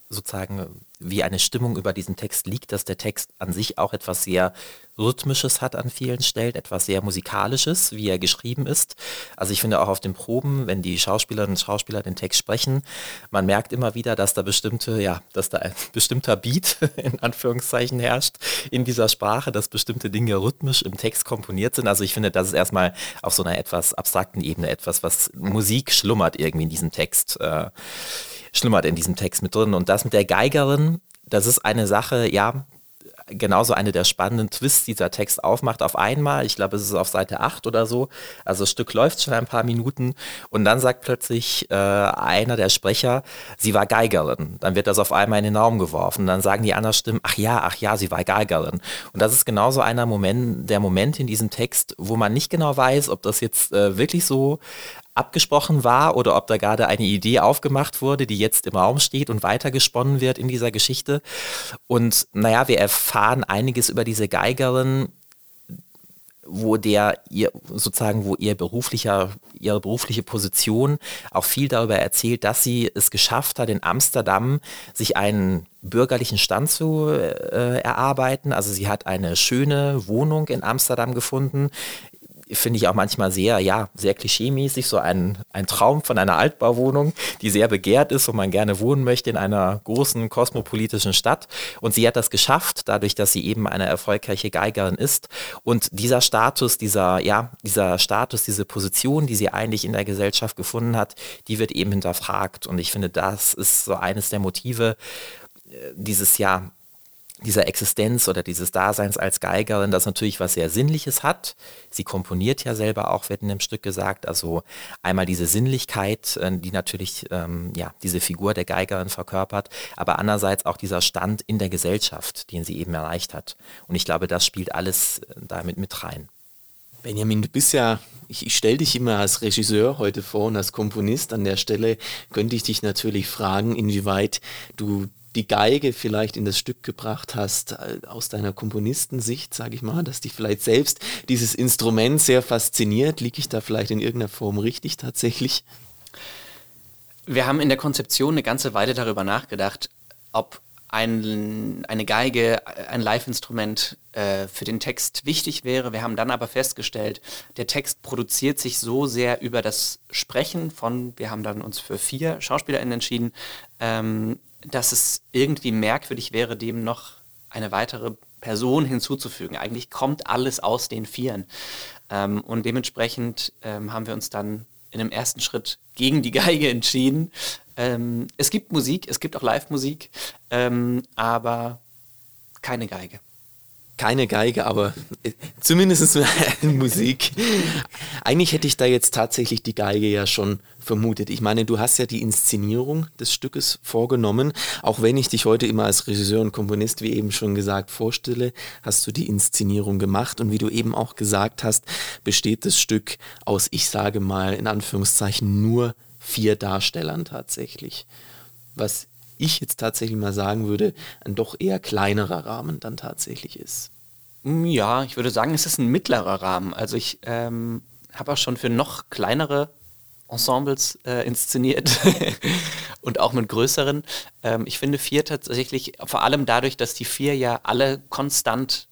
sozusagen wie eine Stimmung über diesen Text liegt, dass der Text an sich auch etwas sehr Rhythmisches hat an vielen Stellen, etwas sehr Musikalisches, wie er geschrieben ist. Also ich finde auch auf den Proben, wenn die Schauspielerinnen und Schauspieler den Text sprechen, man merkt immer wieder, dass da bestimmte, ja, dass da ein bestimmter Beat in Anführungszeichen herrscht in dieser Sprache, dass bestimmte Dinge rhythmisch im Text komponiert sind. Also ich finde, das ist erstmal auf so einer etwas abstrakten Ebene etwas, was Musik schlummert irgendwie in diesem Text. Äh, schlummert in diesem Text mit drin. Und das mit der Geigerin, das ist eine Sache, ja, genauso eine der spannenden Twists dieser Text aufmacht auf einmal. Ich glaube, es ist auf Seite 8 oder so. Also das Stück läuft schon ein paar Minuten und dann sagt plötzlich äh, einer der Sprecher, sie war Geigerin. Dann wird das auf einmal in den Raum geworfen. Dann sagen die anderen Stimmen, ach ja, ach ja, sie war Geigerin. Und das ist genauso einer Moment, der Moment in diesem Text, wo man nicht genau weiß, ob das jetzt äh, wirklich so abgesprochen war oder ob da gerade eine Idee aufgemacht wurde, die jetzt im Raum steht und weitergesponnen wird in dieser Geschichte. Und naja, wir erfahren einiges über diese Geigerin, wo der ihr sozusagen, wo ihr beruflicher, ihre berufliche Position auch viel darüber erzählt, dass sie es geschafft hat, in Amsterdam sich einen bürgerlichen Stand zu äh, erarbeiten. Also sie hat eine schöne Wohnung in Amsterdam gefunden, finde ich auch manchmal sehr, ja, sehr klischeemäßig, so ein, ein Traum von einer Altbauwohnung, die sehr begehrt ist, wo man gerne wohnen möchte in einer großen kosmopolitischen Stadt. Und sie hat das geschafft, dadurch, dass sie eben eine erfolgreiche Geigerin ist. Und dieser Status, dieser, ja, dieser Status, diese Position, die sie eigentlich in der Gesellschaft gefunden hat, die wird eben hinterfragt. Und ich finde, das ist so eines der Motive, äh, dieses Jahr dieser Existenz oder dieses Daseins als Geigerin, das natürlich was sehr Sinnliches hat. Sie komponiert ja selber auch, wird in dem Stück gesagt. Also einmal diese Sinnlichkeit, äh, die natürlich ähm, ja, diese Figur der Geigerin verkörpert, aber andererseits auch dieser Stand in der Gesellschaft, den sie eben erreicht hat. Und ich glaube, das spielt alles äh, damit mit rein. Benjamin, du bist ja, ich, ich stelle dich immer als Regisseur heute vor und als Komponist. An der Stelle könnte ich dich natürlich fragen, inwieweit du die Geige vielleicht in das Stück gebracht hast, äh, aus deiner Komponistensicht, sage ich mal, dass dich vielleicht selbst dieses Instrument sehr fasziniert. Liege ich da vielleicht in irgendeiner Form richtig tatsächlich? Wir haben in der Konzeption eine ganze Weile darüber nachgedacht, ob ein, eine Geige, ein Live-Instrument äh, für den Text wichtig wäre. Wir haben dann aber festgestellt, der Text produziert sich so sehr über das Sprechen von, wir haben dann uns für vier SchauspielerInnen entschieden, ähm, dass es irgendwie merkwürdig wäre, dem noch eine weitere Person hinzuzufügen. Eigentlich kommt alles aus den Vieren. Ähm, und dementsprechend ähm, haben wir uns dann in dem ersten Schritt gegen die Geige entschieden. Ähm, es gibt Musik, es gibt auch Live-Musik, ähm, aber keine Geige keine Geige, aber äh, zumindest Musik. Eigentlich hätte ich da jetzt tatsächlich die Geige ja schon vermutet. Ich meine, du hast ja die Inszenierung des Stückes vorgenommen. Auch wenn ich dich heute immer als Regisseur und Komponist, wie eben schon gesagt, vorstelle, hast du die Inszenierung gemacht. Und wie du eben auch gesagt hast, besteht das Stück aus, ich sage mal in Anführungszeichen, nur vier Darstellern tatsächlich. Was ich jetzt tatsächlich mal sagen würde, ein doch eher kleinerer Rahmen dann tatsächlich ist. Mm, ja, ich würde sagen, es ist ein mittlerer Rahmen. Also ich ähm, habe auch schon für noch kleinere Ensembles äh, inszeniert und auch mit größeren. Ähm, ich finde vier tatsächlich, vor allem dadurch, dass die vier ja alle konstant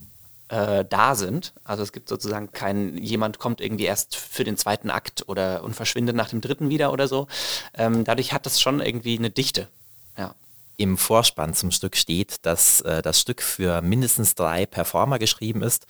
äh, da sind. Also es gibt sozusagen kein, jemand kommt irgendwie erst für den zweiten Akt oder und verschwindet nach dem dritten wieder oder so. Ähm, dadurch hat das schon irgendwie eine Dichte. Ja im Vorspann zum Stück steht, dass äh, das Stück für mindestens drei Performer geschrieben ist.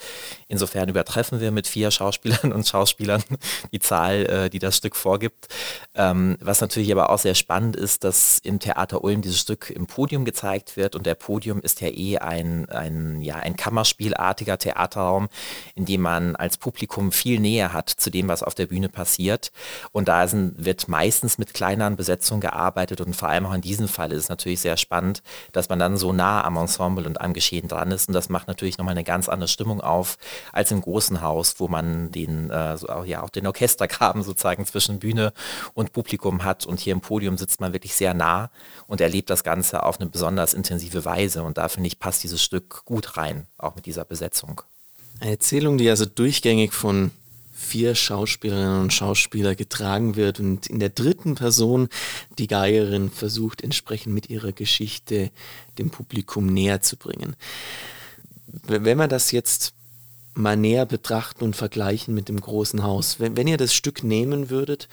Insofern übertreffen wir mit vier Schauspielern und Schauspielern die Zahl, äh, die das Stück vorgibt. Ähm, was natürlich aber auch sehr spannend ist, dass im Theater Ulm dieses Stück im Podium gezeigt wird und der Podium ist ja eh ein, ein, ja, ein Kammerspielartiger Theaterraum, in dem man als Publikum viel näher hat zu dem, was auf der Bühne passiert. Und da sind, wird meistens mit kleineren Besetzungen gearbeitet und vor allem auch in diesem Fall ist es natürlich sehr sehr spannend, dass man dann so nah am Ensemble und am Geschehen dran ist. Und das macht natürlich nochmal eine ganz andere Stimmung auf als im großen Haus, wo man den, äh, so, ja, auch den Orchestergraben sozusagen zwischen Bühne und Publikum hat. Und hier im Podium sitzt man wirklich sehr nah und erlebt das Ganze auf eine besonders intensive Weise. Und da finde ich, passt dieses Stück gut rein, auch mit dieser Besetzung. Eine Erzählung, die also durchgängig von vier Schauspielerinnen und Schauspieler getragen wird und in der dritten Person die Geigerin versucht entsprechend mit ihrer Geschichte dem Publikum näher zu bringen. Wenn wir das jetzt mal näher betrachten und vergleichen mit dem großen Haus, wenn, wenn ihr das Stück nehmen würdet,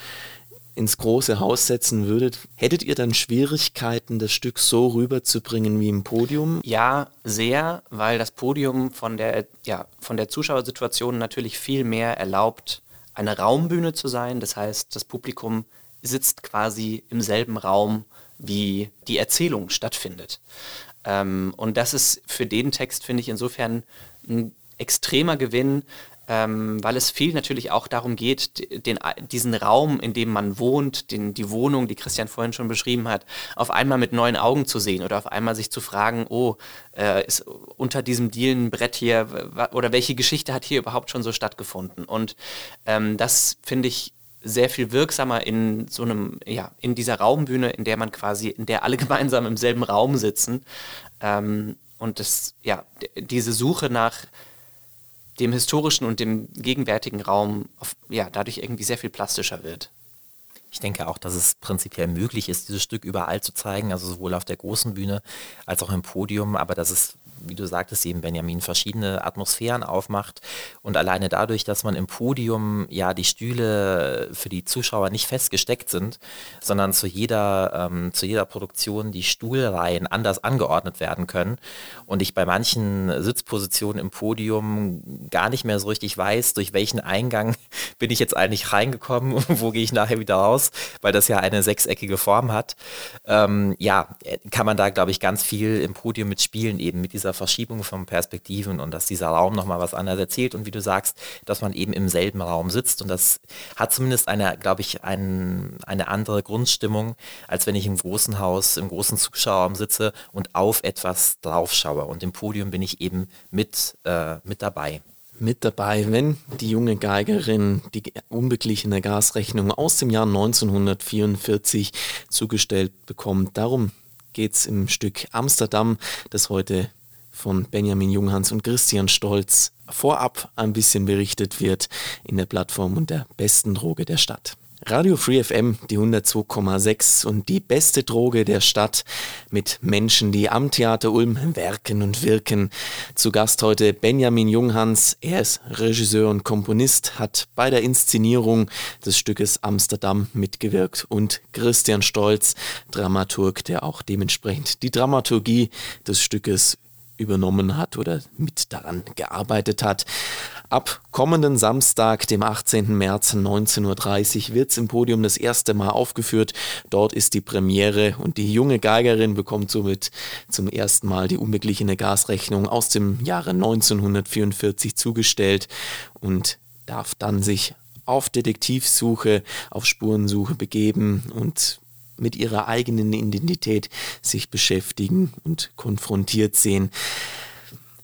ins große Haus setzen würdet, hättet ihr dann Schwierigkeiten, das Stück so rüberzubringen wie im Podium? Ja, sehr, weil das Podium von der, ja, von der Zuschauersituation natürlich viel mehr erlaubt, eine Raumbühne zu sein. Das heißt, das Publikum sitzt quasi im selben Raum, wie die Erzählung stattfindet. Ähm, und das ist für den Text, finde ich, insofern ein extremer Gewinn, ähm, weil es viel natürlich auch darum geht, den, diesen Raum, in dem man wohnt, den, die Wohnung, die Christian vorhin schon beschrieben hat, auf einmal mit neuen Augen zu sehen oder auf einmal sich zu fragen, oh, äh, ist unter diesem Dielenbrett hier oder welche Geschichte hat hier überhaupt schon so stattgefunden? Und ähm, das finde ich sehr viel wirksamer in so einem, ja, in dieser Raumbühne, in der man quasi, in der alle gemeinsam im selben Raum sitzen. Ähm, und das, ja, diese Suche nach dem historischen und dem gegenwärtigen Raum auf, ja, dadurch irgendwie sehr viel plastischer wird. Ich denke auch, dass es prinzipiell möglich ist, dieses Stück überall zu zeigen, also sowohl auf der großen Bühne als auch im Podium, aber dass es wie du sagtest, eben Benjamin, verschiedene Atmosphären aufmacht. Und alleine dadurch, dass man im Podium ja die Stühle für die Zuschauer nicht festgesteckt sind, sondern zu jeder, ähm, zu jeder Produktion die Stuhlreihen anders angeordnet werden können. Und ich bei manchen Sitzpositionen im Podium gar nicht mehr so richtig weiß, durch welchen Eingang bin ich jetzt eigentlich reingekommen und wo gehe ich nachher wieder raus, weil das ja eine sechseckige Form hat. Ähm, ja, kann man da, glaube ich, ganz viel im Podium mitspielen, eben mit dieser dieser Verschiebung von Perspektiven und dass dieser Raum nochmal was anderes erzählt und wie du sagst, dass man eben im selben Raum sitzt und das hat zumindest eine, glaube ich, ein, eine andere Grundstimmung, als wenn ich im großen Haus, im großen Zuschauerraum sitze und auf etwas draufschaue und im Podium bin ich eben mit, äh, mit dabei mit dabei, wenn die junge Geigerin die unbeglichene Gasrechnung aus dem Jahr 1944 zugestellt bekommt. Darum geht es im Stück Amsterdam, das heute von Benjamin Junghans und Christian Stolz vorab ein bisschen berichtet wird in der Plattform und der besten Droge der Stadt. Radio Free FM, die 102,6 und die beste Droge der Stadt mit Menschen, die am Theater Ulm werken und wirken. Zu Gast heute Benjamin Junghans. Er ist Regisseur und Komponist, hat bei der Inszenierung des Stückes Amsterdam mitgewirkt und Christian Stolz, Dramaturg, der auch dementsprechend die Dramaturgie des Stückes übernommen hat oder mit daran gearbeitet hat. Ab kommenden Samstag, dem 18. März 19.30 Uhr, wird es im Podium das erste Mal aufgeführt. Dort ist die Premiere und die junge Geigerin bekommt somit zum ersten Mal die unbeglichene Gasrechnung aus dem Jahre 1944 zugestellt und darf dann sich auf Detektivsuche, auf Spurensuche begeben und mit ihrer eigenen Identität sich beschäftigen und konfrontiert sehen.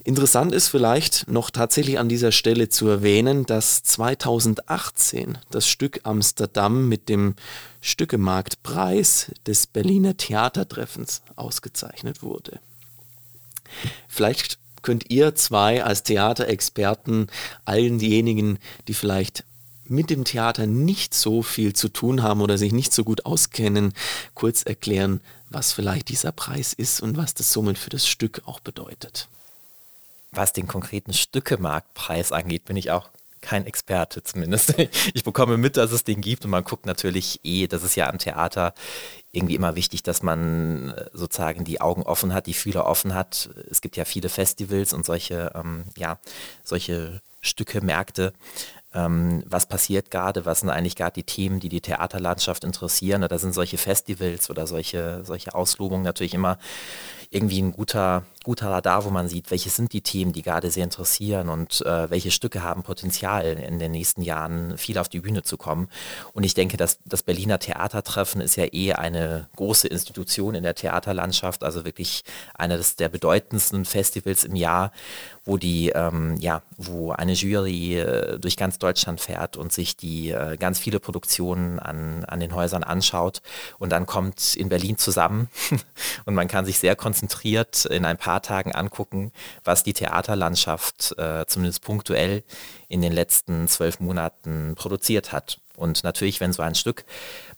Interessant ist vielleicht noch tatsächlich an dieser Stelle zu erwähnen, dass 2018 das Stück Amsterdam mit dem Stückemarktpreis des Berliner Theatertreffens ausgezeichnet wurde. Vielleicht könnt ihr zwei als Theaterexperten allen diejenigen, die vielleicht mit dem Theater nicht so viel zu tun haben oder sich nicht so gut auskennen, kurz erklären, was vielleicht dieser Preis ist und was das somit für das Stück auch bedeutet. Was den konkreten Stückemarktpreis angeht, bin ich auch kein Experte zumindest. Ich bekomme mit, dass es den gibt und man guckt natürlich eh, das ist ja am Theater irgendwie immer wichtig, dass man äh, sozusagen die Augen offen hat, die Fühler offen hat. Es gibt ja viele Festivals und solche, ähm, ja, solche Stücke, Märkte, ähm, was passiert gerade, was sind eigentlich gerade die Themen, die die Theaterlandschaft interessieren. Da sind solche Festivals oder solche, solche Auslobungen natürlich immer irgendwie ein guter, guter Radar, wo man sieht, welche sind die Themen, die gerade sehr interessieren und äh, welche Stücke haben Potenzial in den nächsten Jahren viel auf die Bühne zu kommen. Und ich denke, dass das Berliner Theatertreffen ist ja eh eine große Institution in der Theaterlandschaft, also wirklich eines der bedeutendsten Festivals im Jahr, wo die, ähm, ja, wo eine Jury äh, durch ganz Deutschland fährt und sich die äh, ganz viele Produktionen an, an den Häusern anschaut und dann kommt in Berlin zusammen und man kann sich sehr konzentriert in ein paar Jahrtagen angucken, was die Theaterlandschaft äh, zumindest punktuell in den letzten zwölf Monaten produziert hat. Und natürlich, wenn so ein Stück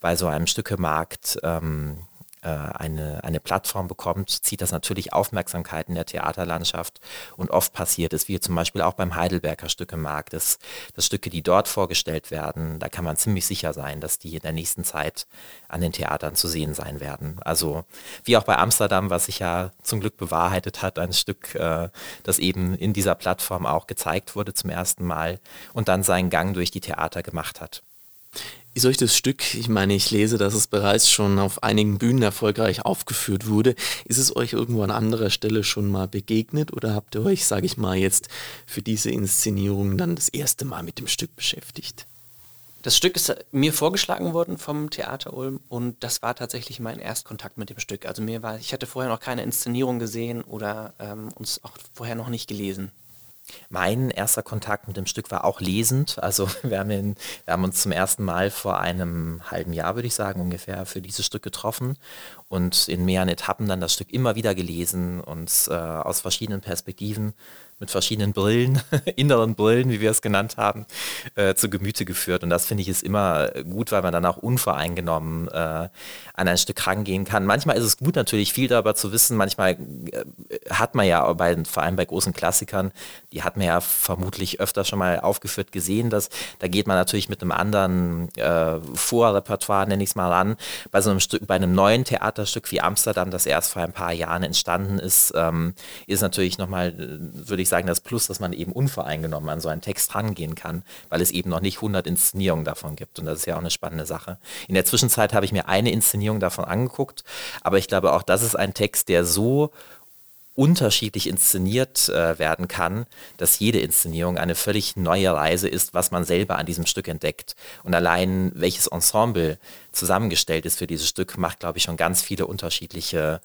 bei so einem Stückemarkt ähm, äh, eine, eine Plattform bekommt, zieht das natürlich Aufmerksamkeit in der Theaterlandschaft. Und oft passiert es, wie zum Beispiel auch beim Heidelberger Stückemarkt, dass, dass Stücke, die dort vorgestellt werden, da kann man ziemlich sicher sein, dass die in der nächsten Zeit an den Theatern zu sehen sein werden. Also wie auch bei Amsterdam, was sich ja zum Glück bewahrheitet hat, ein Stück, äh, das eben in dieser Plattform auch gezeigt wurde zum ersten Mal und dann seinen Gang durch die Theater gemacht hat. Euch das Stück, ich meine, ich lese, dass es bereits schon auf einigen Bühnen erfolgreich aufgeführt wurde. Ist es euch irgendwo an anderer Stelle schon mal begegnet oder habt ihr euch, sage ich mal, jetzt für diese Inszenierung dann das erste Mal mit dem Stück beschäftigt? Das Stück ist mir vorgeschlagen worden vom Theater Ulm und das war tatsächlich mein Erstkontakt mit dem Stück. Also mir war, ich hatte vorher noch keine Inszenierung gesehen oder ähm, uns auch vorher noch nicht gelesen. Mein erster Kontakt mit dem Stück war auch lesend. Also wir haben, ihn, wir haben uns zum ersten Mal vor einem halben Jahr, würde ich sagen, ungefähr für dieses Stück getroffen und in mehreren Etappen dann das Stück immer wieder gelesen und äh, aus verschiedenen Perspektiven mit verschiedenen Brillen, inneren Brillen, wie wir es genannt haben, äh, zu Gemüte geführt. Und das finde ich ist immer gut, weil man dann auch unvoreingenommen äh, an ein Stück rangehen kann. Manchmal ist es gut, natürlich viel darüber zu wissen. Manchmal äh, hat man ja bei, vor allem bei großen Klassikern, die hat man ja vermutlich öfter schon mal aufgeführt gesehen, dass da geht man natürlich mit einem anderen äh, Vorrepertoire, nenne ich es mal an. Bei so einem Stück, bei einem neuen Theaterstück wie Amsterdam, das erst vor ein paar Jahren entstanden ist, ähm, ist natürlich nochmal, würde ich sagen, das Plus, dass man eben unvoreingenommen an so einen Text rangehen kann, weil es eben noch nicht 100 Inszenierungen davon gibt. Und das ist ja auch eine spannende Sache. In der Zwischenzeit habe ich mir eine Inszenierung davon angeguckt, aber ich glaube auch, das ist ein Text, der so unterschiedlich inszeniert äh, werden kann, dass jede Inszenierung eine völlig neue Reise ist, was man selber an diesem Stück entdeckt. Und allein welches Ensemble zusammengestellt ist für dieses Stück, macht, glaube ich, schon ganz viele unterschiedliche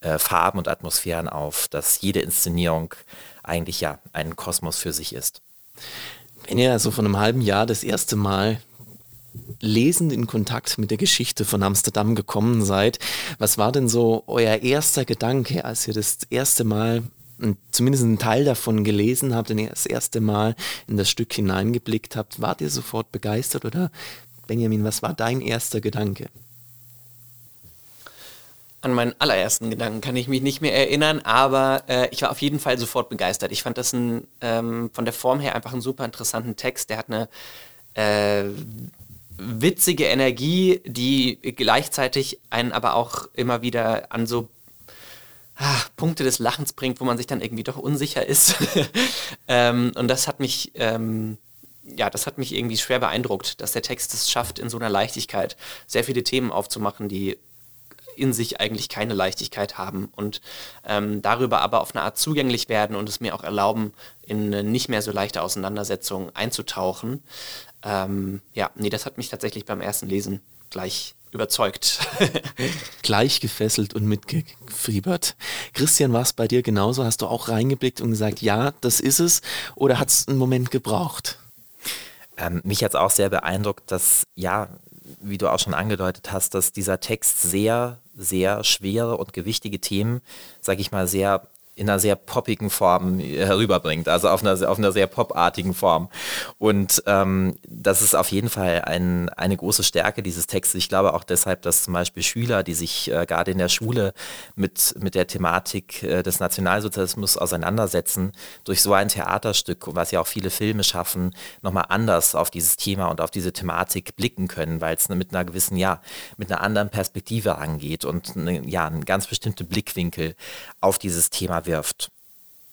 äh, Farben und Atmosphären auf, dass jede Inszenierung eigentlich ja ein Kosmos für sich ist. Wenn ihr also von einem halben Jahr das erste Mal lesend in Kontakt mit der Geschichte von Amsterdam gekommen seid, was war denn so euer erster Gedanke, als ihr das erste Mal zumindest einen Teil davon gelesen habt und das erste Mal in das Stück hineingeblickt habt? Wart ihr sofort begeistert oder Benjamin, was war dein erster Gedanke? An meinen allerersten Gedanken kann ich mich nicht mehr erinnern, aber äh, ich war auf jeden Fall sofort begeistert. Ich fand das ein, ähm, von der Form her einfach einen super interessanten Text. Der hat eine äh, witzige Energie, die gleichzeitig einen aber auch immer wieder an so ah, Punkte des Lachens bringt, wo man sich dann irgendwie doch unsicher ist. ähm, und das hat mich, ähm, ja, das hat mich irgendwie schwer beeindruckt, dass der Text es schafft, in so einer Leichtigkeit sehr viele Themen aufzumachen, die in sich eigentlich keine Leichtigkeit haben und ähm, darüber aber auf eine Art zugänglich werden und es mir auch erlauben, in eine nicht mehr so leichte Auseinandersetzung einzutauchen. Ähm, ja, nee, das hat mich tatsächlich beim ersten Lesen gleich überzeugt. Gleich gefesselt und mitgefiebert. Christian, war es bei dir genauso? Hast du auch reingeblickt und gesagt, ja, das ist es? Oder hat es einen Moment gebraucht? Ähm, mich hat es auch sehr beeindruckt, dass, ja, wie du auch schon angedeutet hast, dass dieser Text sehr sehr schwere und gewichtige Themen, sage ich mal, sehr in einer sehr poppigen Form herüberbringt, also auf einer, auf einer sehr popartigen Form. Und ähm, das ist auf jeden Fall ein, eine große Stärke dieses Textes. Ich glaube auch deshalb, dass zum Beispiel Schüler, die sich äh, gerade in der Schule mit, mit der Thematik äh, des Nationalsozialismus auseinandersetzen, durch so ein Theaterstück, was ja auch viele Filme schaffen, nochmal anders auf dieses Thema und auf diese Thematik blicken können, weil es mit einer gewissen, ja, mit einer anderen Perspektive angeht und ja, einen ganz bestimmten Blickwinkel auf dieses Thema wirft.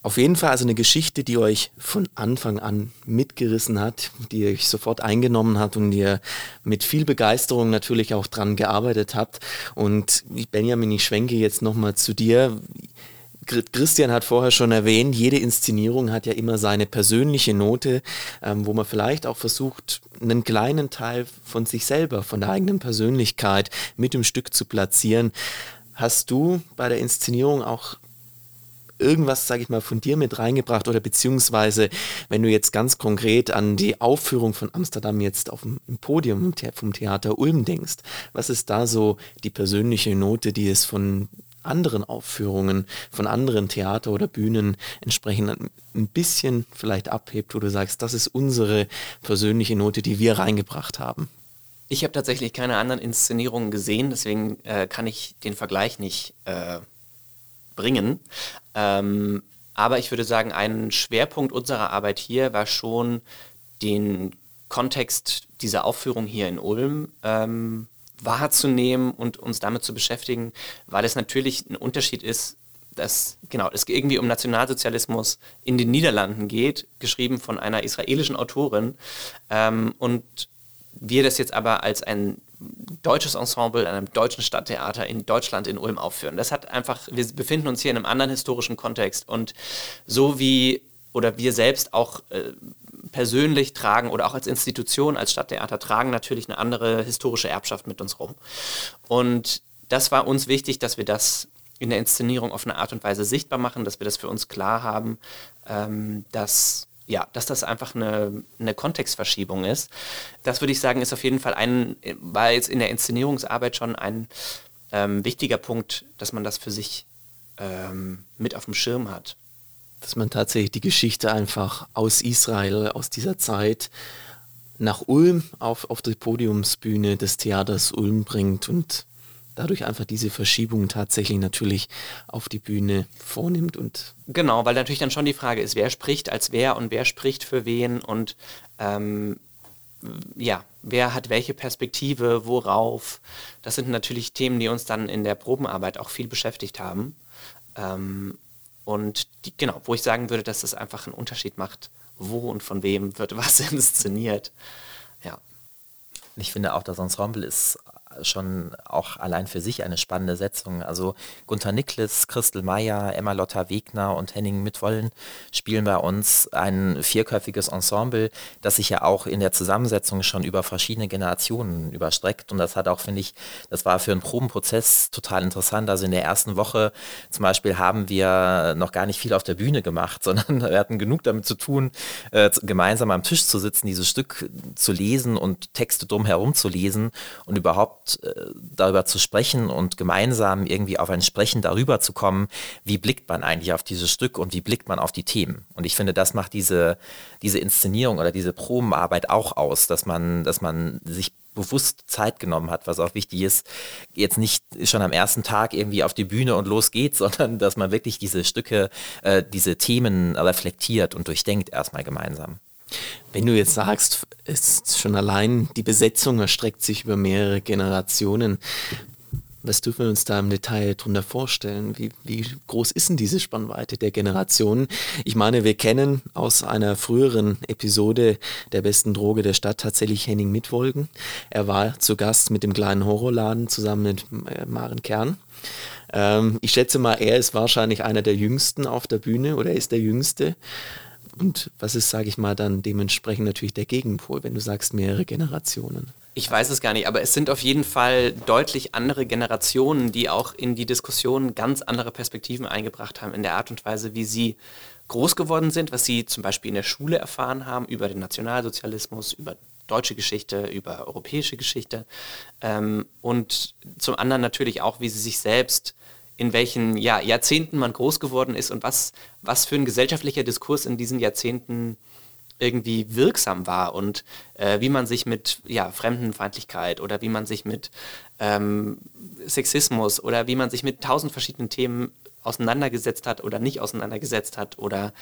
Auf jeden Fall also eine Geschichte, die euch von Anfang an mitgerissen hat, die euch sofort eingenommen hat und ihr mit viel Begeisterung natürlich auch dran gearbeitet habt. Und Benjamin, ich schwenke jetzt nochmal zu dir. Christian hat vorher schon erwähnt, jede Inszenierung hat ja immer seine persönliche Note, ähm, wo man vielleicht auch versucht, einen kleinen Teil von sich selber, von der eigenen Persönlichkeit mit dem Stück zu platzieren. Hast du bei der Inszenierung auch irgendwas, sage ich mal, von dir mit reingebracht oder beziehungsweise, wenn du jetzt ganz konkret an die Aufführung von Amsterdam jetzt auf dem Podium vom Theater Ulm denkst, was ist da so die persönliche Note, die es von anderen Aufführungen von anderen Theater oder Bühnen entsprechend ein bisschen vielleicht abhebt, wo du sagst, das ist unsere persönliche Note, die wir reingebracht haben? Ich habe tatsächlich keine anderen Inszenierungen gesehen, deswegen äh, kann ich den Vergleich nicht äh, bringen. Ähm, aber ich würde sagen, ein Schwerpunkt unserer Arbeit hier war schon den Kontext dieser Aufführung hier in Ulm ähm, wahrzunehmen und uns damit zu beschäftigen, weil es natürlich ein Unterschied ist, dass genau es irgendwie um Nationalsozialismus in den Niederlanden geht, geschrieben von einer israelischen Autorin ähm, und wir das jetzt aber als ein deutsches Ensemble an einem deutschen Stadttheater in Deutschland in Ulm aufführen. Das hat einfach, wir befinden uns hier in einem anderen historischen Kontext und so wie oder wir selbst auch äh, persönlich tragen oder auch als Institution, als Stadttheater tragen natürlich eine andere historische Erbschaft mit uns rum. Und das war uns wichtig, dass wir das in der Inszenierung auf eine Art und Weise sichtbar machen, dass wir das für uns klar haben, ähm, dass ja, dass das einfach eine, eine Kontextverschiebung ist. Das würde ich sagen, ist auf jeden Fall ein, war jetzt in der Inszenierungsarbeit schon ein ähm, wichtiger Punkt, dass man das für sich ähm, mit auf dem Schirm hat. Dass man tatsächlich die Geschichte einfach aus Israel, aus dieser Zeit nach Ulm auf, auf die Podiumsbühne des Theaters Ulm bringt und dadurch einfach diese Verschiebung tatsächlich natürlich auf die Bühne vornimmt und genau, weil natürlich dann schon die Frage ist, wer spricht als wer und wer spricht für wen und ähm, ja, wer hat welche Perspektive, worauf. Das sind natürlich Themen, die uns dann in der Probenarbeit auch viel beschäftigt haben. Ähm, und die, genau, wo ich sagen würde, dass das einfach einen Unterschied macht, wo und von wem wird was inszeniert. Ja. Ich finde auch, das Ensemble ist schon auch allein für sich eine spannende Setzung. Also Gunther Niklas, Christel Meyer, Emma Lotta Wegner und Henning Mitwollen spielen bei uns ein vierköpfiges Ensemble, das sich ja auch in der Zusammensetzung schon über verschiedene Generationen überstreckt. Und das hat auch, finde ich, das war für einen Probenprozess total interessant. Also in der ersten Woche zum Beispiel haben wir noch gar nicht viel auf der Bühne gemacht, sondern wir hatten genug damit zu tun, äh, gemeinsam am Tisch zu sitzen, dieses Stück zu lesen und Texte drumherum zu lesen und überhaupt überhaupt äh, darüber zu sprechen und gemeinsam irgendwie auf ein Sprechen darüber zu kommen, wie blickt man eigentlich auf dieses Stück und wie blickt man auf die Themen. Und ich finde, das macht diese, diese Inszenierung oder diese Probenarbeit auch aus, dass man, dass man sich bewusst Zeit genommen hat, was auch wichtig ist, jetzt nicht schon am ersten Tag irgendwie auf die Bühne und los geht's, sondern dass man wirklich diese Stücke, äh, diese Themen reflektiert und durchdenkt erstmal gemeinsam. Wenn du jetzt sagst, ist schon allein die Besetzung erstreckt sich über mehrere Generationen. Was dürfen wir uns da im Detail drunter vorstellen? Wie, wie groß ist denn diese Spannweite der Generationen? Ich meine, wir kennen aus einer früheren Episode der besten Droge der Stadt tatsächlich Henning Mitwolgen. Er war zu Gast mit dem kleinen Horrorladen zusammen mit äh, Maren Kern. Ähm, ich schätze mal, er ist wahrscheinlich einer der jüngsten auf der Bühne oder er ist der jüngste. Und was ist, sage ich mal, dann dementsprechend natürlich der Gegenpol, wenn du sagst mehrere Generationen? Ich weiß es gar nicht, aber es sind auf jeden Fall deutlich andere Generationen, die auch in die Diskussion ganz andere Perspektiven eingebracht haben in der Art und Weise, wie sie groß geworden sind, was sie zum Beispiel in der Schule erfahren haben über den Nationalsozialismus, über deutsche Geschichte, über europäische Geschichte ähm, und zum anderen natürlich auch, wie sie sich selbst in welchen ja, Jahrzehnten man groß geworden ist und was, was für ein gesellschaftlicher Diskurs in diesen Jahrzehnten irgendwie wirksam war und äh, wie man sich mit ja, Fremdenfeindlichkeit oder wie man sich mit ähm, Sexismus oder wie man sich mit tausend verschiedenen Themen auseinandergesetzt hat oder nicht auseinandergesetzt hat oder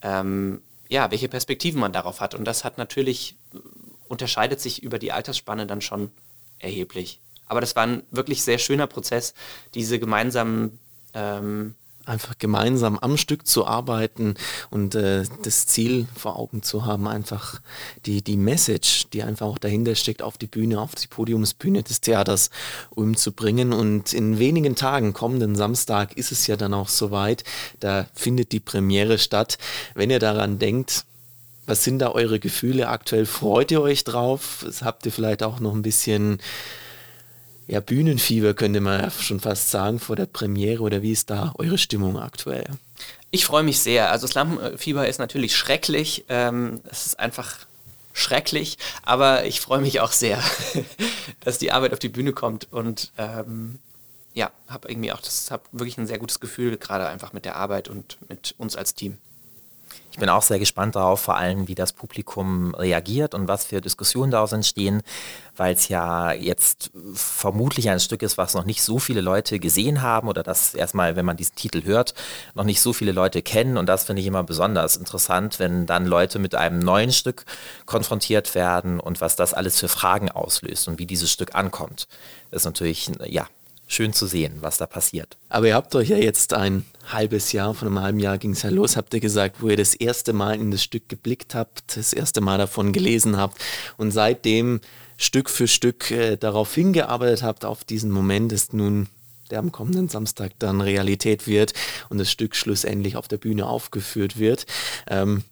ähm, ja, welche Perspektiven man darauf hat. Und das hat natürlich, unterscheidet sich über die Altersspanne dann schon erheblich. Aber das war ein wirklich sehr schöner Prozess, diese gemeinsamen ähm, einfach gemeinsam am Stück zu arbeiten und äh, das Ziel vor Augen zu haben, einfach die, die Message, die einfach auch dahinter steckt, auf die Bühne, auf die Podiumsbühne des Theaters umzubringen. Und in wenigen Tagen, kommenden Samstag, ist es ja dann auch soweit. Da findet die Premiere statt. Wenn ihr daran denkt, was sind da eure Gefühle aktuell? Freut ihr euch drauf? Habt ihr vielleicht auch noch ein bisschen ja, Bühnenfieber könnte man ja schon fast sagen vor der Premiere oder wie ist da eure Stimmung aktuell? Ich freue mich sehr. Also das Lampenfieber ist natürlich schrecklich. Ähm, es ist einfach schrecklich, aber ich freue mich auch sehr, dass die Arbeit auf die Bühne kommt und ähm, ja, habe irgendwie auch das, habe wirklich ein sehr gutes Gefühl, gerade einfach mit der Arbeit und mit uns als Team. Ich bin auch sehr gespannt darauf, vor allem, wie das Publikum reagiert und was für Diskussionen daraus entstehen, weil es ja jetzt vermutlich ein Stück ist, was noch nicht so viele Leute gesehen haben oder das erstmal, wenn man diesen Titel hört, noch nicht so viele Leute kennen. Und das finde ich immer besonders interessant, wenn dann Leute mit einem neuen Stück konfrontiert werden und was das alles für Fragen auslöst und wie dieses Stück ankommt. Das ist natürlich, ja, schön zu sehen, was da passiert. Aber ihr habt euch ja jetzt ein halbes Jahr, von einem halben Jahr ging es ja los, habt ihr gesagt, wo ihr das erste Mal in das Stück geblickt habt, das erste Mal davon gelesen habt und seitdem Stück für Stück äh, darauf hingearbeitet habt, auf diesen Moment, ist nun der am kommenden Samstag dann Realität wird und das Stück schlussendlich auf der Bühne aufgeführt wird. Ähm,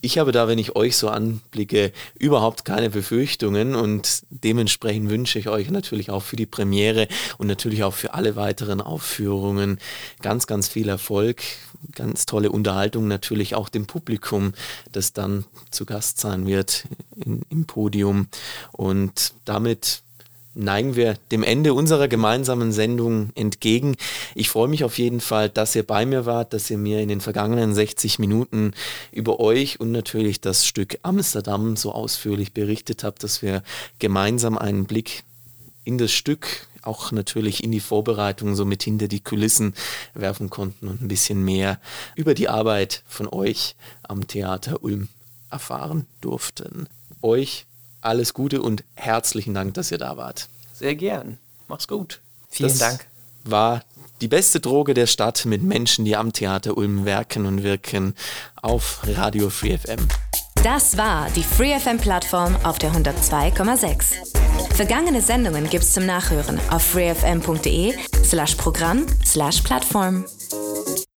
ich habe da, wenn ich euch so anblicke, überhaupt keine Befürchtungen und dementsprechend wünsche ich euch natürlich auch für die Premiere und natürlich auch für alle weiteren Aufführungen ganz, ganz viel Erfolg, ganz tolle Unterhaltung, natürlich auch dem Publikum, das dann zu Gast sein wird in, im Podium. Und damit neigen wir dem Ende unserer gemeinsamen Sendung entgegen. Ich freue mich auf jeden Fall, dass ihr bei mir wart, dass ihr mir in den vergangenen 60 Minuten über euch und natürlich das Stück Amsterdam so ausführlich berichtet habt, dass wir gemeinsam einen Blick in das Stück, auch natürlich in die Vorbereitung, so mit hinter die Kulissen werfen konnten und ein bisschen mehr über die Arbeit von euch am Theater Ulm erfahren durften. Euch alles Gute und herzlichen Dank, dass ihr da wart. Sehr gern. Mach's gut. Vielen das Dank. War die beste Droge der Stadt mit Menschen, die am Theater Ulm werken und wirken auf Radio Free FM. Das war die Free FM Plattform auf der 102,6. Vergangene Sendungen gibt's zum Nachhören auf freefm.de slash Programm slash Plattform.